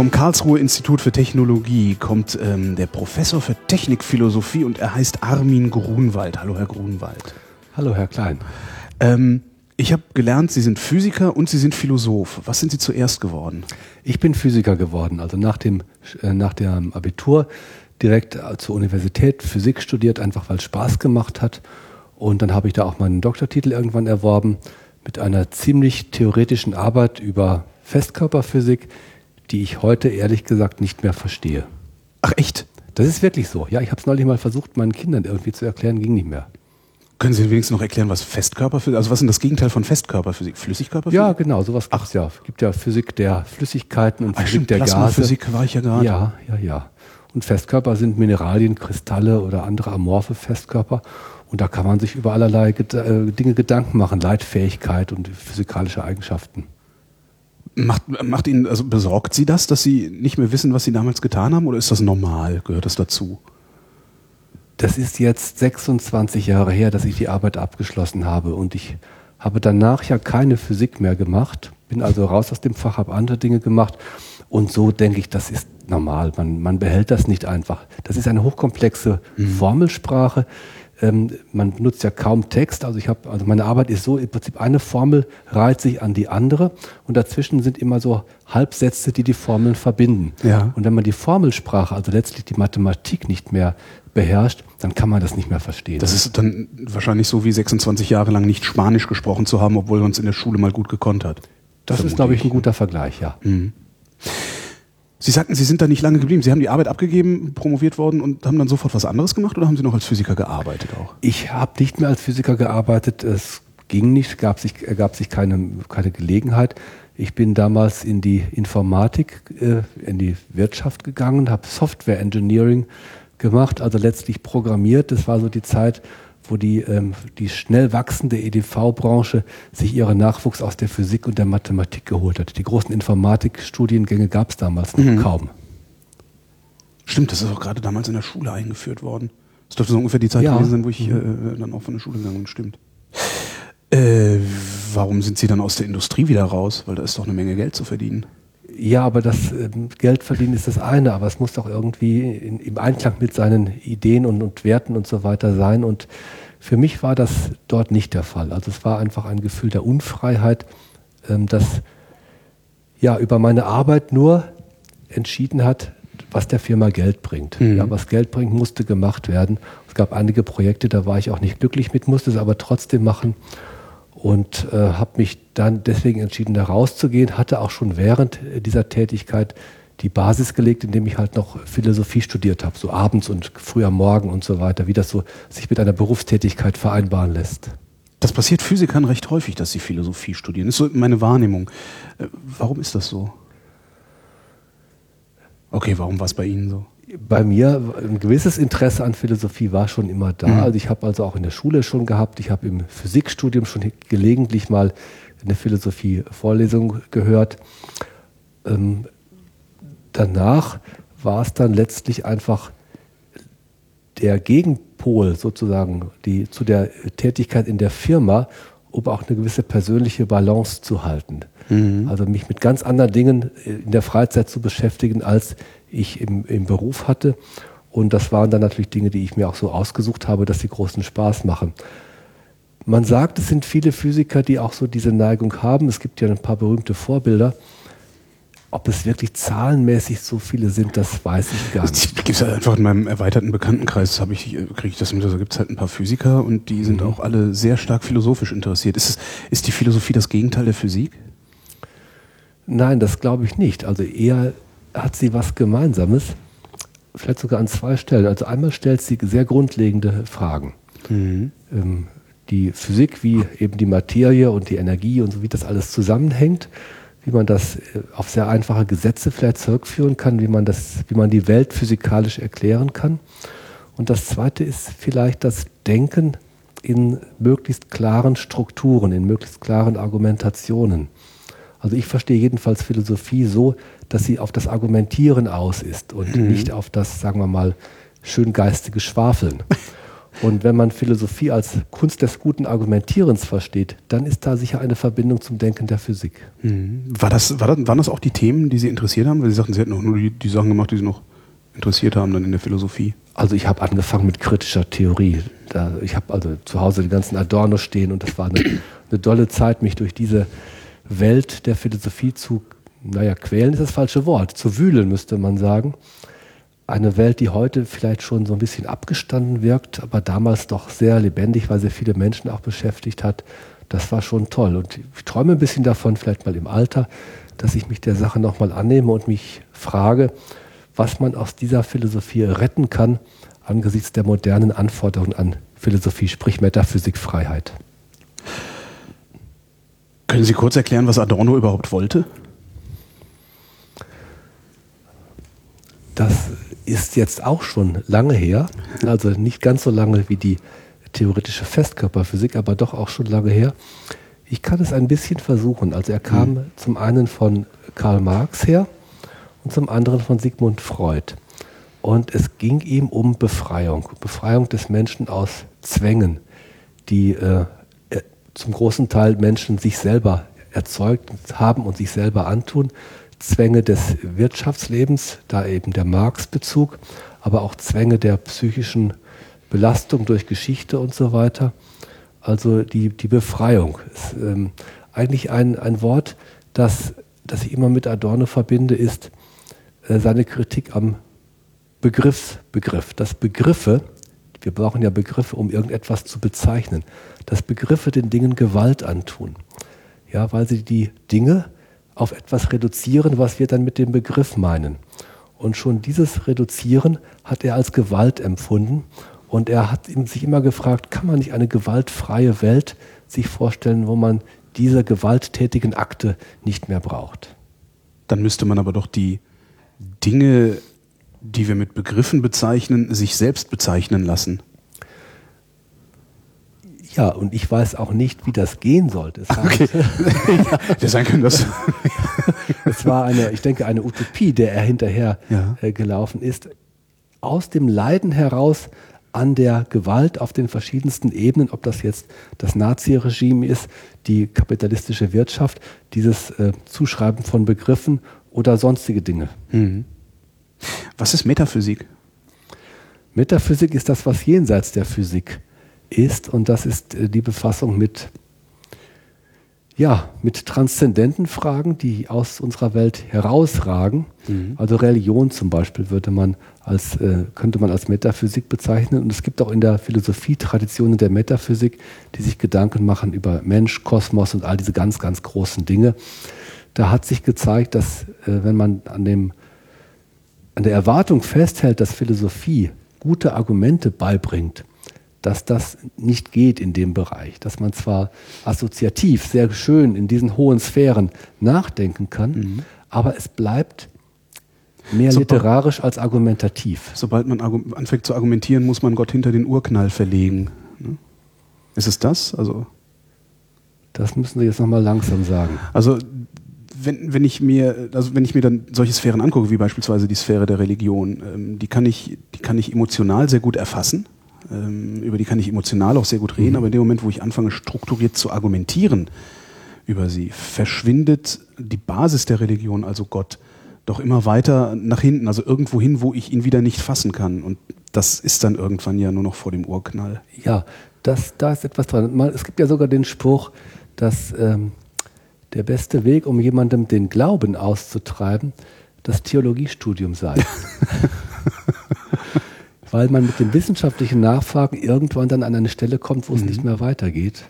Vom Karlsruher Institut für Technologie kommt ähm, der Professor für Technikphilosophie und er heißt Armin Grunwald. Hallo, Herr Grunwald. Hallo, Herr Klein. Ähm, ich habe gelernt, Sie sind Physiker und Sie sind Philosoph. Was sind Sie zuerst geworden? Ich bin Physiker geworden. Also nach dem, äh, nach dem Abitur direkt äh, zur Universität Physik studiert, einfach weil es Spaß gemacht hat. Und dann habe ich da auch meinen Doktortitel irgendwann erworben mit einer ziemlich theoretischen Arbeit über Festkörperphysik, die ich heute ehrlich gesagt nicht mehr verstehe. Ach echt? Das ist wirklich so. Ja, ich habe es neulich mal versucht, meinen Kindern irgendwie zu erklären, ging nicht mehr. Können Sie wenigstens noch erklären, was Festkörperphysik, also was ist denn das Gegenteil von Festkörperphysik? Flüssigkörperphysik? Ja, genau, sowas gibt's ja. Es gibt ja Physik der Flüssigkeiten und Ach, Physik stimmt, der Gase. Plasmaphysik war ich ja gerade. Ja, ja, ja. Und Festkörper sind Mineralien, Kristalle oder andere amorphe Festkörper. Und da kann man sich über allerlei äh, Dinge Gedanken machen, Leitfähigkeit und physikalische Eigenschaften. Macht, macht Ihnen, also besorgt Sie das, dass Sie nicht mehr wissen, was Sie damals getan haben, oder ist das normal? Gehört das dazu? Das ist jetzt 26 Jahre her, dass ich die Arbeit abgeschlossen habe und ich habe danach ja keine Physik mehr gemacht, bin also raus aus dem Fach, habe andere Dinge gemacht und so denke ich, das ist normal. Man, man behält das nicht einfach. Das ist eine hochkomplexe Mhm. Ähm, man benutzt ja kaum Text. Also ich habe, also meine Arbeit ist so, im Prinzip eine Formel reiht sich an die andere und dazwischen sind immer so Halbsätze, die die Formeln verbinden. Ja. Und wenn man die Formelsprache, also letztlich die Mathematik nicht mehr beherrscht, dann kann man das nicht mehr verstehen. Das ist dann wahrscheinlich so wie 26 Jahre lang nicht Spanisch gesprochen zu haben, obwohl man es in der Schule mal gut gekonnt hat. das ist, vermute glaube ich, ich. ein guter Vergleich, ja. Sie sagten, Sie sind da nicht lange geblieben. Sie haben die Arbeit abgegeben, promoviert worden und haben dann sofort was anderes gemacht oder haben Sie noch als Physiker gearbeitet auch? Ich habe nicht mehr als Physiker gearbeitet. Es ging nicht, gab sich, ergab sich keine, keine Gelegenheit. Ich bin damals in die Informatik, äh, in die Wirtschaft gegangen, habe Software Engineering gemacht, also letztlich programmiert. Das war so die Zeit, wo die, ähm, die schnell wachsende EDV-Branche sich ihren Nachwuchs aus der Physik und der Mathematik geholt hat. Die großen Informatikstudiengänge gab es damals noch kaum. Stimmt, das ist auch gerade damals in der Schule eingeführt worden. Das dürfte so ungefähr die Zeit Ja. gewesen sein, wo ich äh, dann auch von der Schule gegangen bin. Stimmt. Äh, warum sind Sie dann aus der Industrie wieder raus? Weil da ist doch eine Menge Geld zu verdienen. Ja, aber das ähm, Geld verdienen ist das eine, aber es muss doch irgendwie in, im Einklang mit seinen Ideen und, und Werten und so weiter sein. Und für mich war das dort nicht der Fall. Also es war einfach ein Gefühl der Unfreiheit, ähm, das ja über meine Arbeit nur entschieden hat, was der Firma Geld bringt. Mhm. Ja, was Geld bringt, musste gemacht werden. Es gab einige Projekte, da war ich auch nicht glücklich mit, musste es aber trotzdem machen und äh, habe mich dann deswegen entschieden, da rauszugehen. Hatte auch schon während äh, dieser Tätigkeit die Basis gelegt, indem ich halt noch Philosophie studiert habe, so abends und früh am Morgen und so weiter, wie das so sich mit einer Berufstätigkeit vereinbaren lässt. Das passiert Physikern recht häufig, dass sie Philosophie studieren. Ist so meine Wahrnehmung. Äh, warum ist das so? Okay, warum war es bei Ihnen so? Bei mir ein gewisses Interesse an Philosophie war schon immer da. Mhm. Also ich habe also auch in der Schule schon gehabt. Ich habe im Physikstudium schon gelegentlich mal eine Philosophie-Vorlesung gehört. Ähm, danach war es dann letztlich einfach der Gegenpol sozusagen die, zu der Tätigkeit in der Firma, um auch eine gewisse persönliche Balance zu halten. Also mich mit ganz anderen Dingen in der Freizeit zu beschäftigen, als ich im, im Beruf hatte. Und das waren dann natürlich Dinge, die ich mir auch so ausgesucht habe, dass sie großen Spaß machen. Man sagt, es sind viele Physiker, die auch so diese Neigung haben. Es gibt ja ein paar berühmte Vorbilder. Ob es wirklich zahlenmäßig so viele sind, das weiß ich gar nicht. Es gibt halt einfach in meinem erweiterten Bekanntenkreis, habe ich, kriege ich das mit, also gibt es halt ein paar Physiker und die sind auch alle sehr stark philosophisch interessiert. Ist, es, ist die Philosophie das Gegenteil der Physik? Nein, das glaube ich nicht. Also eher hat sie was Gemeinsames, vielleicht sogar an zwei Stellen. Also einmal stellt sie sehr grundlegende Fragen. Ähm, die Physik, wie eben die Materie und die Energie und so, wie das alles zusammenhängt, wie man das äh, auf sehr einfache Gesetze vielleicht zurückführen kann, wie man, das, wie man die Welt physikalisch erklären kann. Und das Zweite ist vielleicht das Denken in möglichst klaren Strukturen, in möglichst klaren Argumentationen. Also ich verstehe jedenfalls Philosophie so, dass sie auf das Argumentieren aus ist und nicht auf das, sagen wir mal, schön geistige Schwafeln. Und wenn man Philosophie als Kunst des guten Argumentierens versteht, dann ist da sicher eine Verbindung zum Denken der Physik. Mhm. War das, war das, waren das auch die Themen, die Sie interessiert haben? Weil Sie sagten, Sie hätten auch nur die, die Sachen gemacht, die Sie noch interessiert haben dann in der Philosophie. Also ich habe angefangen mit kritischer Theorie. Da, ich habe also zu Hause die ganzen Adorno stehen und das war eine, eine dolle Zeit, mich durch diese Welt der Philosophie zu, naja, quälen ist das falsche Wort, zu wühlen müsste man sagen. Eine Welt, die heute vielleicht schon so ein bisschen abgestanden wirkt, aber damals doch sehr lebendig, weil sie viele Menschen auch beschäftigt hat. Das war schon toll. Und ich träume ein bisschen davon, vielleicht mal im Alter, dass ich mich der Sache nochmal annehme und mich frage, was man aus dieser Philosophie retten kann angesichts der modernen Anforderungen an Philosophie, sprich Metaphysikfreiheit. Können Sie kurz erklären, was Adorno überhaupt wollte? Das ist jetzt auch schon lange her, also nicht ganz so lange wie die theoretische Festkörperphysik, aber doch auch schon lange her. Ich kann es ein bisschen versuchen. Also er kam mhm. zum einen von Karl Marx her und zum anderen von Sigmund Freud. Und es ging ihm um Befreiung, Befreiung des Menschen aus Zwängen, die äh, zum großen Teil Menschen sich selber erzeugt haben und sich selber antun. Zwänge des Wirtschaftslebens, da eben der Marx-Bezug, aber auch Zwänge der psychischen Belastung durch Geschichte und so weiter. Also die, die Befreiung ist ähm, eigentlich ein, ein Wort, das, das ich immer mit Adorno verbinde, ist äh, seine Kritik am Begriffsbegriff. Dass Begriffe, wir brauchen ja Begriffe, um irgendetwas zu bezeichnen, dass Begriffe den Dingen Gewalt antun. Ja, weil sie die Dinge auf etwas reduzieren, was wir dann mit dem Begriff meinen. Und schon dieses Reduzieren hat er als Gewalt empfunden. Und er hat sich immer gefragt, kann man nicht eine gewaltfreie Welt sich vorstellen, wo man diese gewalttätigen Akte nicht mehr braucht? Dann müsste man aber doch die Dinge, die wir mit Begriffen bezeichnen, sich selbst bezeichnen lassen. Ja, und ich weiß auch nicht, wie das gehen sollte. Es okay. ja, sein können das. es war eine, ich denke, eine Utopie, der er hinterher ja. äh, gelaufen ist. Aus dem Leiden heraus an der Gewalt auf den verschiedensten Ebenen, ob das jetzt das Naziregime ist, die kapitalistische Wirtschaft, dieses äh, Zuschreiben von Begriffen oder sonstige Dinge. Mhm. Was ist Metaphysik? Metaphysik ist das, was jenseits der Physik ist und das ist äh, die Befassung mit ja, mit transzendenten Fragen, die aus unserer Welt herausragen. Mhm. Also Religion zum Beispiel würde man als, äh, könnte man als Metaphysik bezeichnen. Und es gibt auch in der Philosophie Traditionen der Metaphysik, die sich Gedanken machen über Mensch, Kosmos und all diese ganz, ganz großen Dinge. Da hat sich gezeigt, dass äh, wenn man an, dem, an der Erwartung festhält, dass Philosophie gute Argumente beibringt, dass das nicht geht in dem Bereich, dass man zwar assoziativ sehr schön in diesen hohen Sphären nachdenken kann, mhm. aber es bleibt mehr sobald, literarisch als argumentativ. Sobald man anfängt zu argumentieren, muss man Gott hinter den Urknall verlegen. Ne? Ist es das? Also das müssen Sie jetzt nochmal langsam sagen. Also wenn, wenn ich mir, also wenn ich mir dann solche Sphären angucke, wie beispielsweise die Sphäre der Religion, ähm, die kann ich, die kann ich emotional sehr gut erfassen ähm, über die kann ich emotional auch sehr gut reden, mhm. aber in dem Moment, wo ich anfange, strukturiert zu argumentieren über sie, verschwindet die Basis der Religion, also Gott, doch immer weiter nach hinten, also irgendwo hin, wo ich ihn wieder nicht fassen kann. Und das ist dann irgendwann ja nur noch vor dem Urknall. Ja, das, da ist etwas dran. Es gibt ja sogar den Spruch, dass ähm, der beste Weg, um jemandem den Glauben auszutreiben, das Theologiestudium sei. weil man mit dem wissenschaftlichen Nachfragen irgendwann dann an eine Stelle kommt, wo es mhm. nicht mehr weitergeht.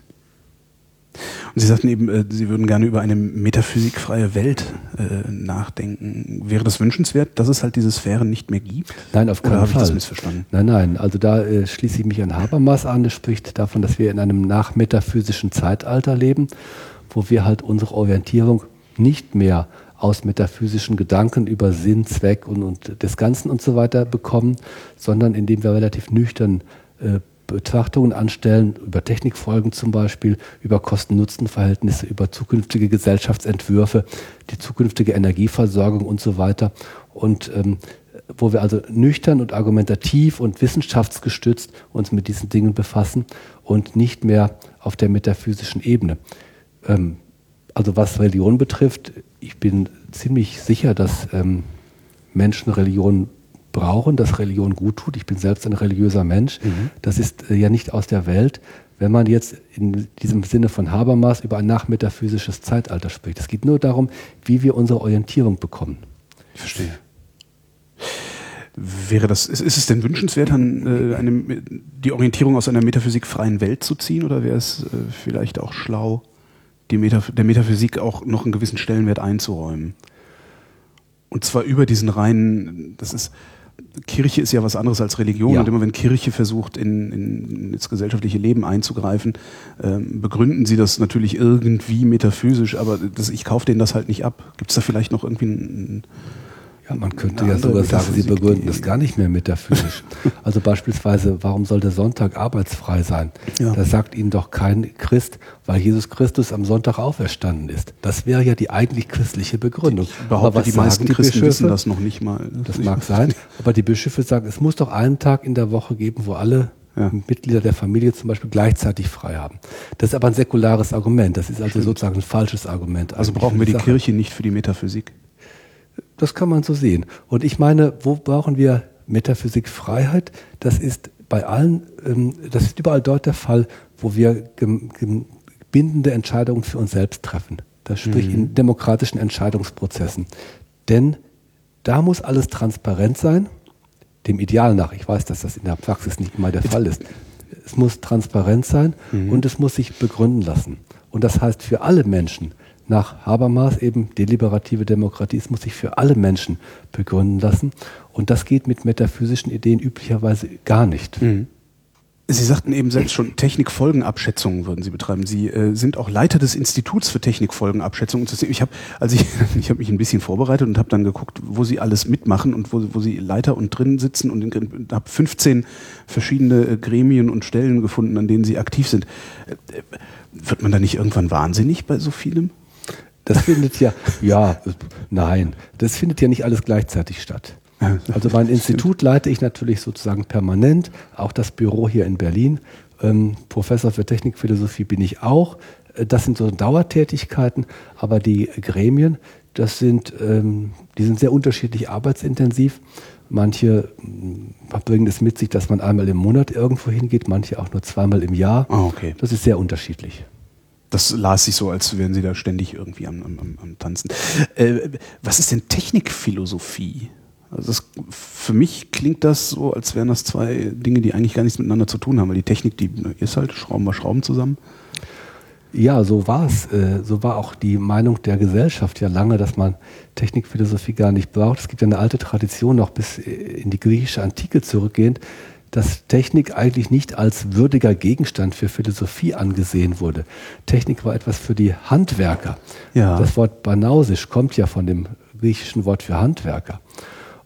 Und Sie sagten eben, äh, Sie würden gerne über eine metaphysikfreie Welt äh, nachdenken. Wäre das wünschenswert, dass es halt diese Sphären nicht mehr gibt? Nein, auf keinen Oder Fall. Ich das missverstanden? Nein, nein. Also da äh, schließe ich mich an Habermas an. Er spricht davon, dass wir in einem nachmetaphysischen Zeitalter leben, wo wir halt unsere Orientierung nicht mehr aus metaphysischen Gedanken über Sinn, Zweck und, und des Ganzen und so weiter bekommen, sondern indem wir relativ nüchtern äh, Betrachtungen anstellen, über Technikfolgen zum Beispiel, über Kosten-Nutzen-Verhältnisse, über zukünftige Gesellschaftsentwürfe, die zukünftige Energieversorgung und so weiter. Und ähm, wo wir also nüchtern und argumentativ und wissenschaftsgestützt uns mit diesen Dingen befassen und nicht mehr auf der metaphysischen Ebene. Ähm, also was Religion betrifft, ich bin ziemlich sicher, dass ähm, Menschen Religion brauchen, dass Religion gut tut. Ich bin selbst ein religiöser Mensch. Mhm. Das ist äh, ja nicht aus der Welt, wenn man jetzt in diesem Sinne von Habermas über ein nachmetaphysisches Zeitalter spricht. Es geht nur darum, wie wir unsere Orientierung bekommen. Ich verstehe. Wäre das, ist, ist es denn wünschenswert, an, äh, eine, die Orientierung aus einer metaphysikfreien Welt zu ziehen oder wäre es äh, vielleicht auch schlau, Metaph der Metaphysik auch noch einen gewissen Stellenwert einzuräumen? Und zwar über diesen reinen, das ist, Kirche ist ja was anderes als Religion ja. und immer wenn Kirche versucht, in, in ins gesellschaftliche Leben einzugreifen, ähm, begründen sie das natürlich irgendwie metaphysisch, aber das, ich kaufe denen das halt nicht ab. Gibt es da vielleicht noch irgendwie ein, ja, man könnte ja sogar sagen, sie begründen das gar nicht mehr metaphysisch. also beispielsweise, warum soll der Sonntag arbeitsfrei sein? Ja. Da sagt ihnen doch kein Christ, weil Jesus Christus am Sonntag auferstanden ist. Das wäre ja die eigentlich christliche Begründung. Ich behaupte, aber was die meisten die Christen Bischöfe? wissen das noch nicht mal. Das mag sein, aber die Bischöfe sagen, es muss doch einen Tag in der Woche geben, wo alle ja. Mitglieder der Familie zum Beispiel gleichzeitig frei haben. Das ist aber ein säkulares Argument. Das ist also Stimmt. sozusagen ein falsches Argument. Also brauchen wir die Sache. Kirche nicht für die Metaphysik? Das kann man so sehen. Und ich meine, wo brauchen wir Metaphysikfreiheit? Das ist bei allen, ähm, das ist überall dort der Fall, wo wir bindende Entscheidungen für uns selbst treffen. Das sprich mhm. in demokratischen Entscheidungsprozessen. Denn da muss alles transparent sein, dem Ideal nach. Ich weiß, dass das in der Praxis nicht immer der Fall ist. Es muss transparent sein mhm. und es muss sich begründen lassen. Und das heißt für alle Menschen, nach Habermas eben deliberative Demokratie. Es muss sich für alle Menschen begründen lassen. Und das geht mit metaphysischen Ideen üblicherweise gar nicht. Mhm. Sie sagten eben selbst schon, Technikfolgenabschätzungen würden Sie betreiben. Sie äh, sind auch Leiter des Instituts für Technikfolgenabschätzung. Ich habe also ich, ich hab mich ein bisschen vorbereitet und habe dann geguckt, wo Sie alles mitmachen und wo, wo Sie Leiter und drin sitzen und habe 15 verschiedene äh, Gremien und Stellen gefunden, an denen Sie aktiv sind. Äh, äh, wird man da nicht irgendwann wahnsinnig bei so vielem? Das findet ja, ja, nein, das findet ja nicht alles gleichzeitig statt. Also mein Institut leite ich natürlich sozusagen permanent, auch das Büro hier in Berlin. Ähm, Professor für Technikphilosophie bin ich auch. Äh, das sind so Dauertätigkeiten, aber die Gremien, das sind, ähm, die sind sehr unterschiedlich arbeitsintensiv. Manche mm, bringen es mit sich, dass man einmal im Monat irgendwo hingeht, manche auch nur zweimal im Jahr. Oh, okay. Das ist sehr unterschiedlich. Das las sich so, als wären sie da ständig irgendwie am, am, am Tanzen. Äh, was ist denn Technikphilosophie? Also das, für mich klingt das so, als wären das zwei Dinge, die eigentlich gar nichts miteinander zu tun haben, weil die Technik, die ist halt, schrauben wir Schrauben zusammen. Ja, so war es. Äh, so war auch die Meinung der Gesellschaft ja lange, dass man Technikphilosophie gar nicht braucht. Es gibt ja eine alte Tradition, noch bis in die griechische Antike zurückgehend, dass Technik eigentlich nicht als würdiger Gegenstand für Philosophie angesehen wurde. Technik war etwas für die Handwerker. Ja. Das Wort Banausisch kommt ja von dem griechischen Wort für Handwerker.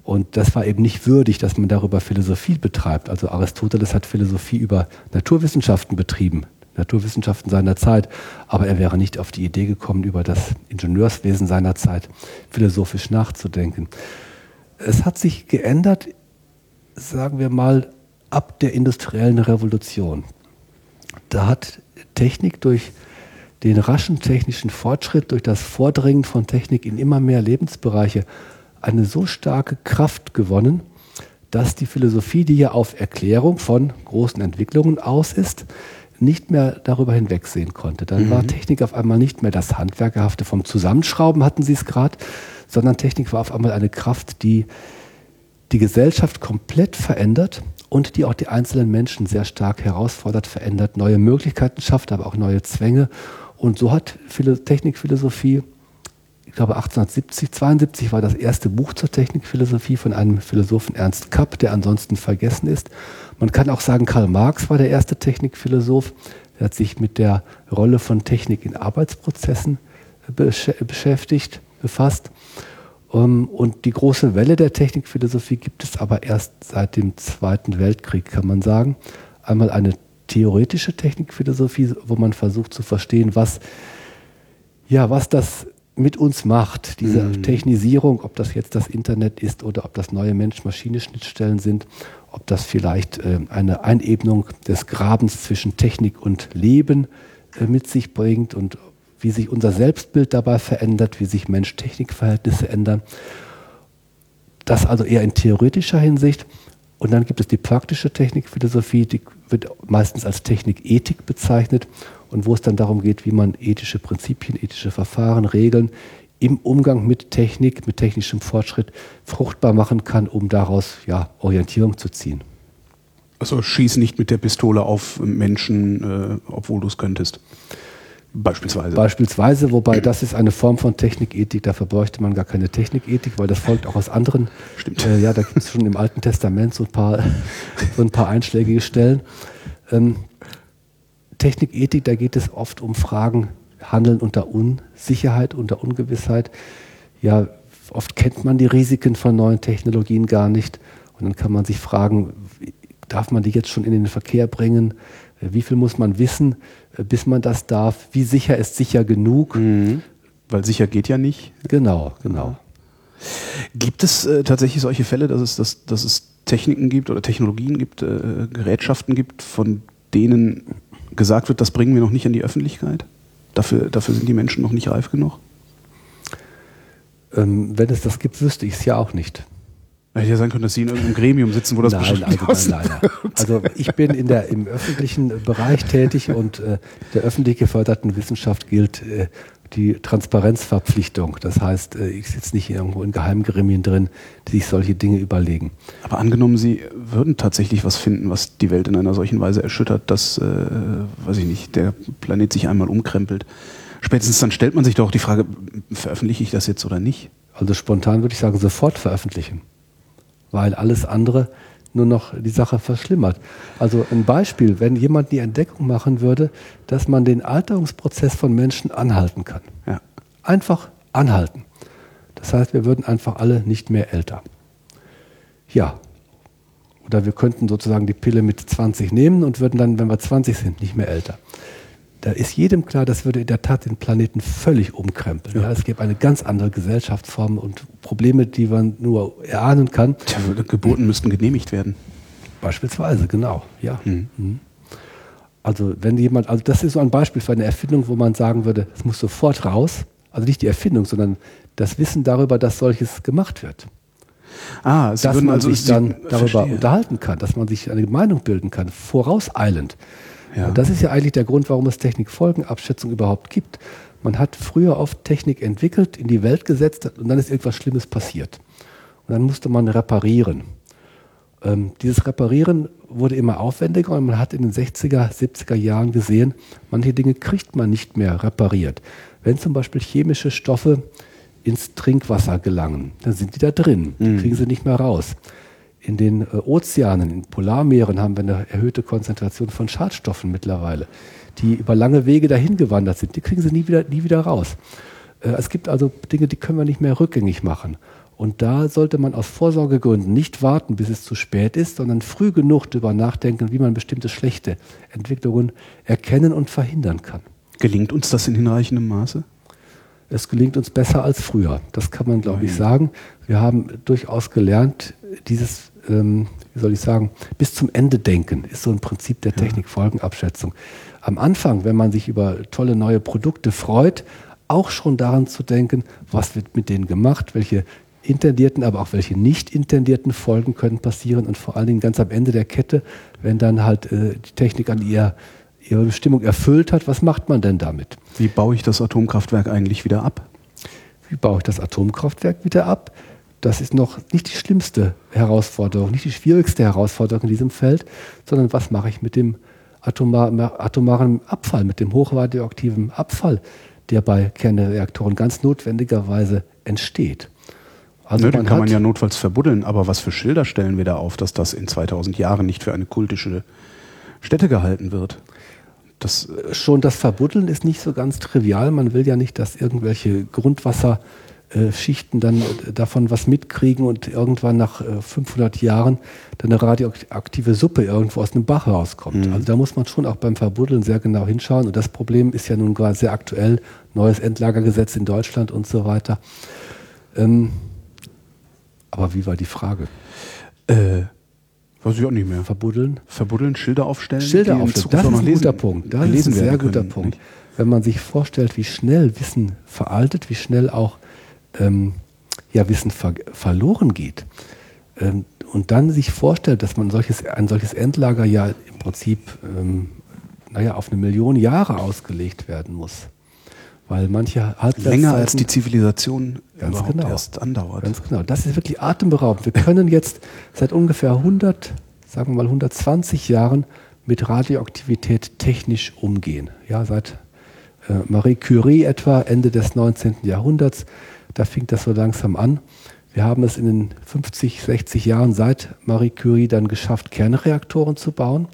Und das war eben nicht würdig, dass man darüber Philosophie betreibt. Also Aristoteles hat Philosophie über Naturwissenschaften betrieben, Naturwissenschaften seiner Zeit, aber er wäre nicht auf die Idee gekommen, über das Ingenieurswesen seiner Zeit philosophisch nachzudenken. Es hat sich geändert, sagen wir mal, ab der industriellen Revolution. Da hat Technik durch den raschen technischen Fortschritt, durch das Vordringen von Technik in immer mehr Lebensbereiche eine so starke Kraft gewonnen, dass die Philosophie, die ja auf Erklärung von großen Entwicklungen aus ist, nicht mehr darüber hinwegsehen konnte. Dann mhm. war Technik auf einmal nicht mehr das Handwerkerhafte vom Zusammenschrauben, hatten Sie es gerade, sondern Technik war auf einmal eine Kraft, die die Gesellschaft komplett verändert und die auch die einzelnen Menschen sehr stark herausfordert, verändert, neue Möglichkeiten schafft, aber auch neue Zwänge. Und so hat Technikphilosophie, ich glaube 1870, 72 war das erste Buch zur Technikphilosophie von einem Philosophen Ernst Kapp, der ansonsten vergessen ist. Man kann auch sagen, Karl Marx war der erste Technikphilosoph. Er hat sich mit der Rolle von Technik in Arbeitsprozessen beschäftigt, befasst. Ähm, und die große Welle der Technikphilosophie gibt es aber erst seit dem Zweiten Weltkrieg, kann man sagen. Einmal eine theoretische Technikphilosophie, wo man versucht zu verstehen, was, ja, was das mit uns macht, diese mhm. Technisierung, ob das jetzt das Internet ist oder ob das neue Mensch-Maschine-Schnittstellen sind, ob das vielleicht äh, eine Einebnung des Grabens zwischen Technik und Leben äh, mit sich bringt und wie sich unser Selbstbild dabei verändert, wie sich Mensch-Technik-Verhältnisse ändern. Das also eher in theoretischer Hinsicht. Und dann gibt es die praktische Technikphilosophie, die wird meistens als Technikethik bezeichnet und wo es dann darum geht, wie man ethische Prinzipien, ethische Verfahren, Regeln im Umgang mit Technik, mit technischem Fortschritt fruchtbar machen kann, um daraus ja, Orientierung zu ziehen. Also schieß nicht mit der Pistole auf Menschen, äh, obwohl du es könntest. Beispielsweise. Beispielsweise, wobei das ist eine Form von Technikethik, dafür bräuchte man gar keine Technikethik, weil das folgt auch aus anderen. Stimmt. Äh, ja, da gibt es schon im Alten Testament so ein paar, so ein paar einschlägige Stellen. Ähm, Technikethik, da geht es oft um Fragen, Handeln unter Unsicherheit, unter Ungewissheit. Ja, oft kennt man die Risiken von neuen Technologien gar nicht. Und dann kann man sich fragen, darf man die jetzt schon in den Verkehr bringen? Wie viel muss man wissen? Bis man das darf. Wie sicher ist sicher genug? Mhm. Weil sicher geht ja nicht. Genau, genau. Gibt es äh, tatsächlich solche Fälle, dass es, dass, dass es Techniken gibt oder Technologien gibt, äh, Gerätschaften gibt, von denen gesagt wird, das bringen wir noch nicht an die Öffentlichkeit? Dafür, dafür sind die Menschen noch nicht reif genug? Ähm, wenn es das gibt, wüsste ich es ja auch nicht. Hätte ja sein können, dass Sie in irgendeinem Gremium sitzen, wo das nein, also, nein, nein, nein. also ich bin in der, im öffentlichen Bereich tätig und äh, der öffentlich geförderten Wissenschaft gilt äh, die Transparenzverpflichtung. Das heißt, äh, ich sitze nicht irgendwo in Geheimgremien drin, die sich solche Dinge überlegen. Aber angenommen, Sie würden tatsächlich was finden, was die Welt in einer solchen Weise erschüttert, dass, äh, weiß ich nicht, der Planet sich einmal umkrempelt. Spätestens dann stellt man sich doch die Frage, veröffentliche ich das jetzt oder nicht? Also spontan würde ich sagen, sofort veröffentlichen weil alles andere nur noch die Sache verschlimmert. Also ein Beispiel, wenn jemand die Entdeckung machen würde, dass man den Alterungsprozess von Menschen anhalten kann. Ja. Einfach anhalten. Das heißt, wir würden einfach alle nicht mehr älter. Ja. Oder wir könnten sozusagen die Pille mit 20 nehmen und würden dann, wenn wir 20 sind, nicht mehr älter da ist jedem klar, das würde in der Tat den Planeten völlig umkrempeln. Ja. es gäbe eine ganz andere Gesellschaftsform und Probleme, die man nur erahnen kann. Tja, Geburten müssten genehmigt werden. Beispielsweise, genau, ja. Mhm. mhm. Also wenn jemand, also das ist so ein Beispiel für eine Erfindung, wo man sagen würde, es muss sofort raus. Also nicht die Erfindung, sondern das Wissen darüber, dass solches gemacht wird. Ah, Sie dass man also sich dann darüber verstehe. unterhalten kann, dass man sich eine Meinung bilden kann, vorauseilend. Ja. Und das ist ja eigentlich der Grund, warum es Technikfolgenabschätzung überhaupt gibt. Man hat früher oft Technik entwickelt, in die Welt gesetzt und dann ist irgendwas Schlimmes passiert. Und dann musste man reparieren. Ähm, dieses Reparieren wurde immer aufwendiger und man hat in den 60er, 70er Jahren gesehen, manche Dinge kriegt man nicht mehr repariert. Wenn zum Beispiel chemische Stoffe ins Trinkwasser gelangen, dann sind die da drin, die mhm. kriegen sie nicht mehr raus. In den äh, Ozeanen, in Polarmeeren haben wir eine erhöhte Konzentration von Schadstoffen mittlerweile, die über lange Wege dahin gewandert sind. Die kriegen sie nie wieder, nie wieder raus. Äh, es gibt also Dinge, die können wir nicht mehr rückgängig machen. Und da sollte man aus Vorsorgegründen nicht warten, bis es zu spät ist, sondern früh genug darüber nachdenken, wie man bestimmte schlechte Entwicklungen erkennen und verhindern kann. Gelingt uns das in hinreichendem Maße? Es gelingt uns besser als früher. Das kann man, glaube ich, sagen. Wir haben durchaus gelernt, dieses ähm, wie soll ich sagen, bis zum Ende denken, ist so ein Prinzip der Technikfolgenabschätzung. Am Anfang, wenn man sich über tolle neue Produkte freut, auch schon daran zu denken, was wird mit denen gemacht, welche intendierten, aber auch welche nicht intendierten Folgen können passieren und vor allen Dingen ganz am Ende der Kette, wenn dann halt äh, die Technik an ihr, ihre Bestimmung erfüllt hat, was macht man denn damit? Wie baue ich das Atomkraftwerk eigentlich wieder ab? Wie baue ich das Atomkraftwerk wieder ab? Das ist noch nicht die schlimmste Herausforderung, nicht die schwierigste Herausforderung in diesem Feld, sondern was mache ich mit dem atomaren Abfall, mit dem hochradioaktiven Abfall, der bei Kernreaktoren ganz notwendigerweise entsteht. Also ne, den kann man ja notfalls verbuddeln, aber was für Schilder stellen wir da auf, dass das in 2000 Jahren nicht für eine kultische Stätte gehalten wird? Das Schon das Verbuddeln ist nicht so ganz trivial. Man will ja nicht, dass irgendwelche Grundwasser äh, Schichten dann äh, davon was mitkriegen und irgendwann nach äh, 500 Jahren dann eine radioaktive Suppe irgendwo aus einem Bach rauskommt. Mhm. Also da muss man schon auch beim Verbuddeln sehr genau hinschauen. Und das Problem ist ja nun gerade sehr aktuell, neues Endlagergesetz in Deutschland und so weiter. Ähm, aber wie war die Frage? Äh, weiß ich auch nicht mehr. Verbuddeln? Verbuddeln, Schilder aufstellen? Schilder aufstellen, das ist ein guter Punkt. Das ist ein sehr guter Punkt. Wenn man sich vorstellt, wie schnell Wissen veraltet, wie schnell auch ähm, ja, Wissen ver verloren geht. Ähm, und dann sich vorstellt, dass man solches, ein solches Endlager ja im Prinzip ähm, naja, auf eine Million Jahre ausgelegt werden muss. Weil manche Länger als die Zivilisation ganz genau, erst andauert. Ganz genau. Das ist wirklich atemberaubend. Wir können jetzt seit ungefähr 100, sagen wir mal 120 Jahren mit Radioaktivität technisch umgehen. Ja, seit äh, Marie Curie etwa Ende des 19. Jahrhunderts da fing das so langsam an. Wir haben es in den 50, 60 Jahren seit Marie Curie dann geschafft, Kernreaktoren zu bauen.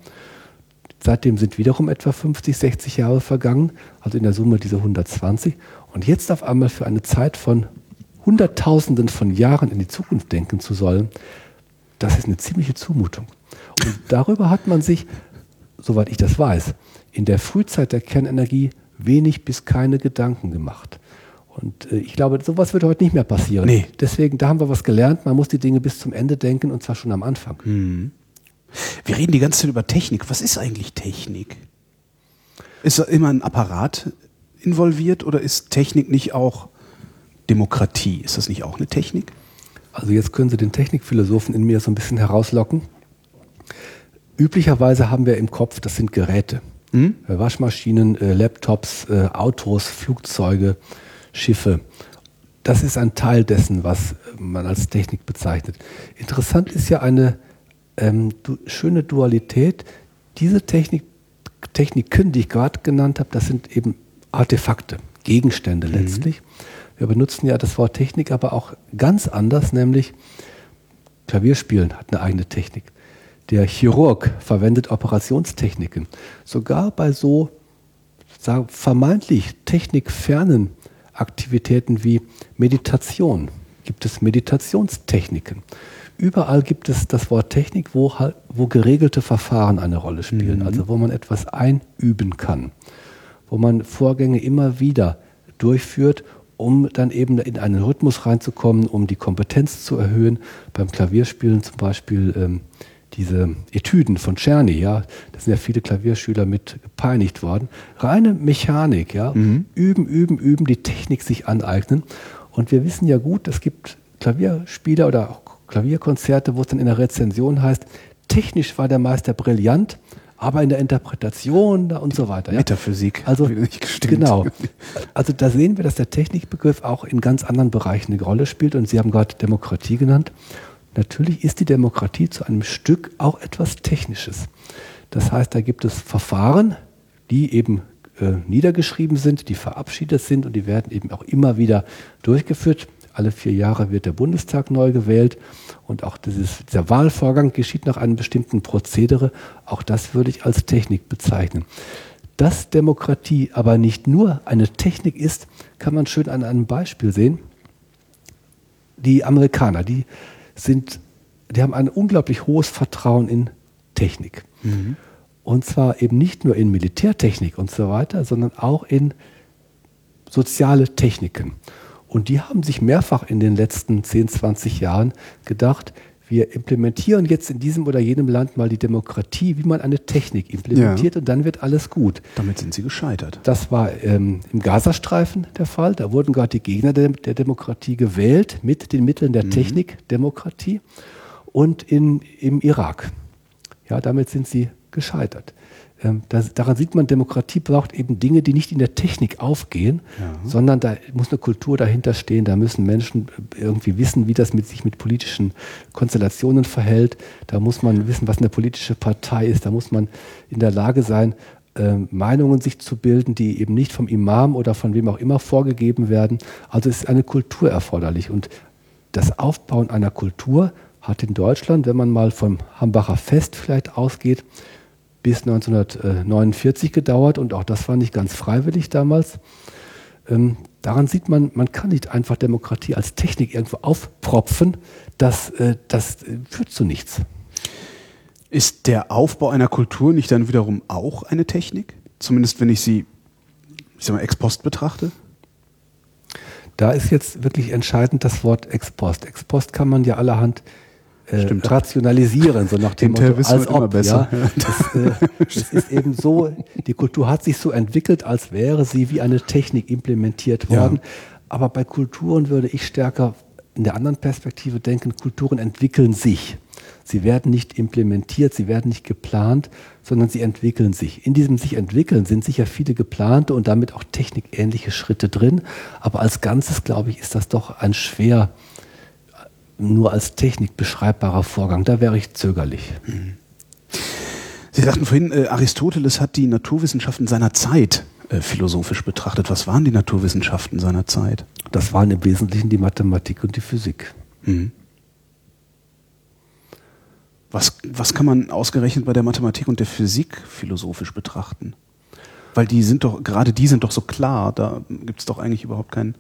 Seitdem sind wiederum etwa 50, 60 Jahre vergangen, also in der Summe diese 120. Und jetzt auf einmal für eine Zeit von Hunderttausenden von Jahren in die Zukunft denken zu sollen, das ist eine ziemliche Zumutung. Und darüber hat man sich, soweit ich das weiß, in der Frühzeit der Kernenergie wenig bis keine Gedanken gemacht. Und äh, ich glaube, sowas wird heute nicht mehr passieren. Nee. Deswegen, da haben wir was gelernt. Man muss die Dinge bis zum Ende denken und zwar schon am Anfang. Mhm. Wir reden die ganze Zeit über Technik. Was ist eigentlich Technik? Ist da immer ein Apparat involviert oder ist Technik nicht auch Demokratie? Ist das nicht auch eine Technik? Also jetzt können Sie den Technikphilosophen in mir so ein bisschen herauslocken. Üblicherweise haben wir im Kopf, das sind Geräte. Mhm. Waschmaschinen, äh, Laptops, äh, Autos, Flugzeuge, Schiffe. Das ist ein Teil dessen, was man als Technik bezeichnet. Interessant ist ja eine ähm, du, schöne Dualität. Diese Technik, Techniken, die ich gerade genannt habe, das sind eben Artefakte, Gegenstände mhm. letztlich. Wir benutzen ja das Wort Technik aber auch ganz anders, nämlich Klavierspielen hat eine eigene Technik. Der Chirurg verwendet Operationstechniken. Sogar bei so sagen, vermeintlich technikfernen Aktivitäten wie Meditation, gibt es Meditationstechniken. Überall gibt es das Wort Technik, wo, wo geregelte Verfahren eine Rolle spielen, mhm. also wo man etwas einüben kann, wo man Vorgänge immer wieder durchführt, um dann eben in einen Rhythmus reinzukommen, um die Kompetenz zu erhöhen. Beim Klavierspielen zum Beispiel ähm, diese Etüden von Czerny, ja, da sind ja viele Klavierschüler mit gepeinigt worden. Reine Mechanik, ja, mhm. üben, üben, üben, die Technik sich aneignen. Und wir wissen ja gut, es gibt Klavierspieler oder auch Klavierkonzerte, wo es dann in der Rezension heißt, technisch war der Meister brillant, aber in der Interpretation und so weiter. Ja. Metaphysik. Also genau. Also da sehen wir, dass der Technikbegriff auch in ganz anderen Bereichen eine Rolle spielt. Und Sie haben gerade Demokratie genannt. Natürlich ist die Demokratie zu einem Stück auch etwas Technisches. Das heißt, da gibt es Verfahren, die eben äh, niedergeschrieben sind, die verabschiedet sind und die werden eben auch immer wieder durchgeführt. Alle vier Jahre wird der Bundestag neu gewählt und auch dieses, dieser Wahlvorgang geschieht nach einem bestimmten Prozedere. Auch das würde ich als Technik bezeichnen. Dass Demokratie aber nicht nur eine Technik ist, kann man schön an einem Beispiel sehen. Die Amerikaner, die sind, die haben ein unglaublich hohes Vertrauen in Technik. Mhm. Und zwar eben nicht nur in Militärtechnik und so weiter, sondern auch in soziale Techniken. Und die haben sich mehrfach in den letzten 10, 20 Jahren gedacht, wir implementieren jetzt in diesem oder jenem Land mal die Demokratie, wie man eine Technik implementiert ja. und dann wird alles gut. Damit sind sie gescheitert. Das war ähm, im Gazastreifen der Fall. Da wurden gerade die Gegner der, der, Demokratie gewählt mit den Mitteln der mhm. Technikdemokratie und in, im Irak. Ja, damit sind sie gescheitert. Ähm, das, daran sieht man, Demokratie braucht eben Dinge, die nicht in der Technik aufgehen, ja. sondern da muss eine Kultur dahinter stehen. Da müssen Menschen irgendwie wissen, wie das mit sich mit politischen Konstellationen verhält. Da muss man wissen, was eine politische Partei ist. Da muss man in der Lage sein, äh, Meinungen sich zu bilden, die eben nicht vom Imam oder von wem auch immer vorgegeben werden. Also ist eine Kultur erforderlich. Und das Aufbauen einer Kultur hat in Deutschland, wenn man mal vom Hambacher Fest vielleicht ausgeht, bis 1949 gedauert und auch das war nicht ganz freiwillig damals. Ähm, daran sieht man, man kann nicht einfach Demokratie als Technik irgendwo aufpropfen. Das, äh, das führt zu nichts. Ist der Aufbau einer Kultur nicht dann wiederum auch eine Technik? Zumindest wenn ich sie, ich sag mal, ex post betrachte? Da ist jetzt wirklich entscheidend das Wort ex post. Ex post kann man ja allerhand äh, rationalisieren, so nach dem Motto, als ob, immer besser. Ja, das, äh, das ist eben so, die Kultur hat sich so entwickelt, als wäre sie wie eine Technik implementiert worden. Ja. Aber bei Kulturen würde ich stärker in der anderen Perspektive denken, Kulturen entwickeln sich. Sie werden nicht implementiert, sie werden nicht geplant, sondern sie entwickeln sich. In diesem sich entwickeln sind sicher viele geplante und damit auch technikähnliche Schritte drin. Aber als Ganzes, glaube ich, ist das doch ein schwer nur als Technik beschreibbarer Vorgang. Da wäre ich zögerlich. Mhm. Sie sagten vorhin, äh, Aristoteles hat die Naturwissenschaften seiner Zeit äh, philosophisch betrachtet. Was waren die Naturwissenschaften seiner Zeit? Das waren im Wesentlichen die Mathematik und die Physik. Mhm. Was, was kann man ausgerechnet bei der Mathematik und der Physik philosophisch betrachten? Weil die sind doch, gerade die sind doch so klar, da gibt es doch eigentlich überhaupt keinen,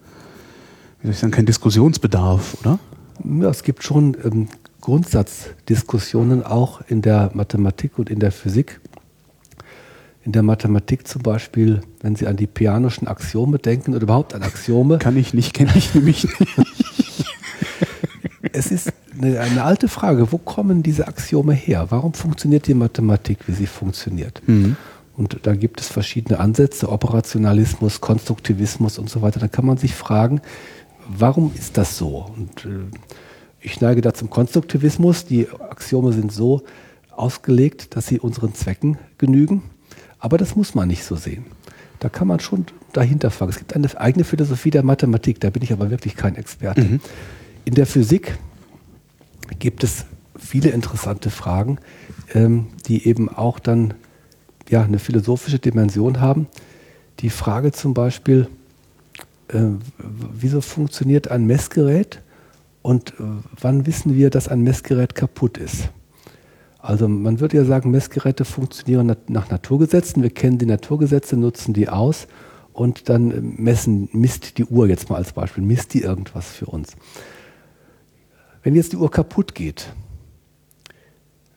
wie soll ich sagen, keinen Diskussionsbedarf, oder? Ja, es gibt schon ähm, Grundsatzdiskussionen auch in der Mathematik und in der Physik. In der Mathematik zum Beispiel, wenn Sie an die pianischen Axiome denken oder überhaupt an Axiome. Kann ich nicht, kenne ich nämlich nicht. es ist eine, eine, alte Frage, wo kommen diese Axiome her? Warum funktioniert die Mathematik, wie sie funktioniert? Mhm. Und da gibt es verschiedene Ansätze, Operationalismus, Konstruktivismus und so weiter. Da kann man sich fragen, warum ist das so? Und äh, ich neige da zum Konstruktivismus. Die Axiome sind so ausgelegt, dass sie unseren Zwecken genügen. Aber das muss man nicht so sehen. Da kann man schon dahinter fragen. Es gibt eine eigene Philosophie der Mathematik, da bin ich aber wirklich kein Experte. Mhm. In der Physik gibt es viele interessante Fragen, ähm, die eben auch dann ja, eine philosophische Dimension haben. Die Frage zum Beispiel, wieso funktioniert ein Messgerät und äh, wann wissen wir, dass ein Messgerät kaputt ist? Also man würde ja sagen, Messgeräte funktionieren nach Naturgesetzen. Wir kennen die Naturgesetze, nutzen die aus und dann äh, messen, misst die Uhr jetzt mal als Beispiel, misst die irgendwas für uns. Wenn jetzt die Uhr kaputt geht,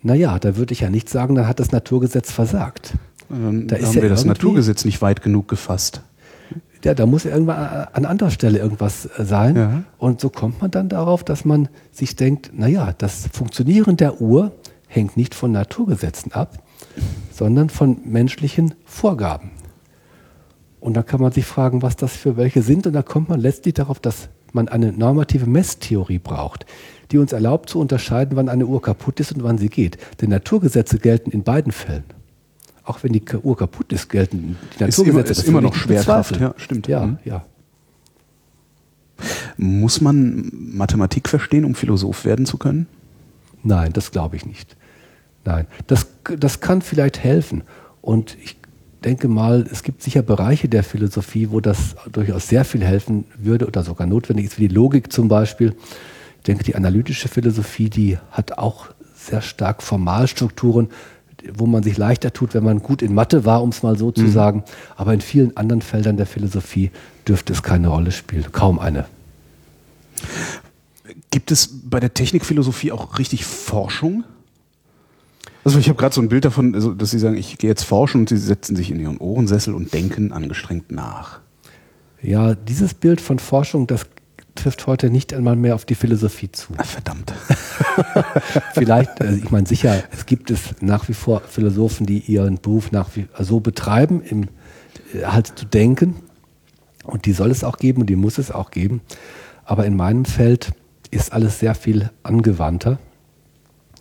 naja, da würde ich ja nicht sagen, dann hat das Naturgesetz versagt. Dann da haben ja wir das Naturgesetz nicht weit genug gefasst ja, da muss irgendwann an anderer Stelle irgendwas äh, sein. Ja. Und so kommt man dann darauf, dass man sich denkt, naja, das Funktionieren der Uhr hängt nicht von Naturgesetzen ab, sondern von menschlichen Vorgaben. Und da kann man sich fragen, was das für welche sind. Und da kommt man letztlich darauf, dass man eine normative Messtheorie braucht, die uns erlaubt zu unterscheiden, wann eine Uhr kaputt ist und wann sie geht. Denn Naturgesetze gelten in beiden Fällen auch wenn die Uhr kaputt ist, gelten die Naturgesetze. Ist immer, ist immer noch Schwerkraft. Ja, stimmt. Ja, mhm. ja. Muss man Mathematik verstehen, um Philosoph werden zu können? Nein, das glaube ich nicht. Nein, das, das kann vielleicht helfen. Und ich denke mal, es gibt sicher Bereiche der Philosophie, wo das durchaus sehr viel helfen würde oder sogar notwendig ist, wie die Logik zum Beispiel. Ich denke, die analytische Philosophie, die hat auch sehr stark Formalstrukturen, wo man sich leichter tut, wenn man gut in Mathe war, um es mal so zu mhm. sagen. Aber in vielen anderen Feldern der Philosophie dürfte es keine Rolle spielen, kaum eine. Gibt es bei der Technikphilosophie auch richtig Forschung? Also ich habe gerade so ein Bild davon, also, dass Sie sagen, ich gehe jetzt forschen und Sie setzen sich in Ihren Ohrensessel und denken angestrengt nach. Ja, dieses Bild von Forschung, das trifft heute nicht einmal mehr auf die Philosophie zu. Ach, verdammt. Vielleicht, also ich meine sicher, es gibt es nach wie vor Philosophen, die ihren Beruf nach wie so betreiben, im, äh, halt zu denken. Und die soll es auch geben und die muss es auch geben. Aber in meinem Feld ist alles sehr viel angewandter.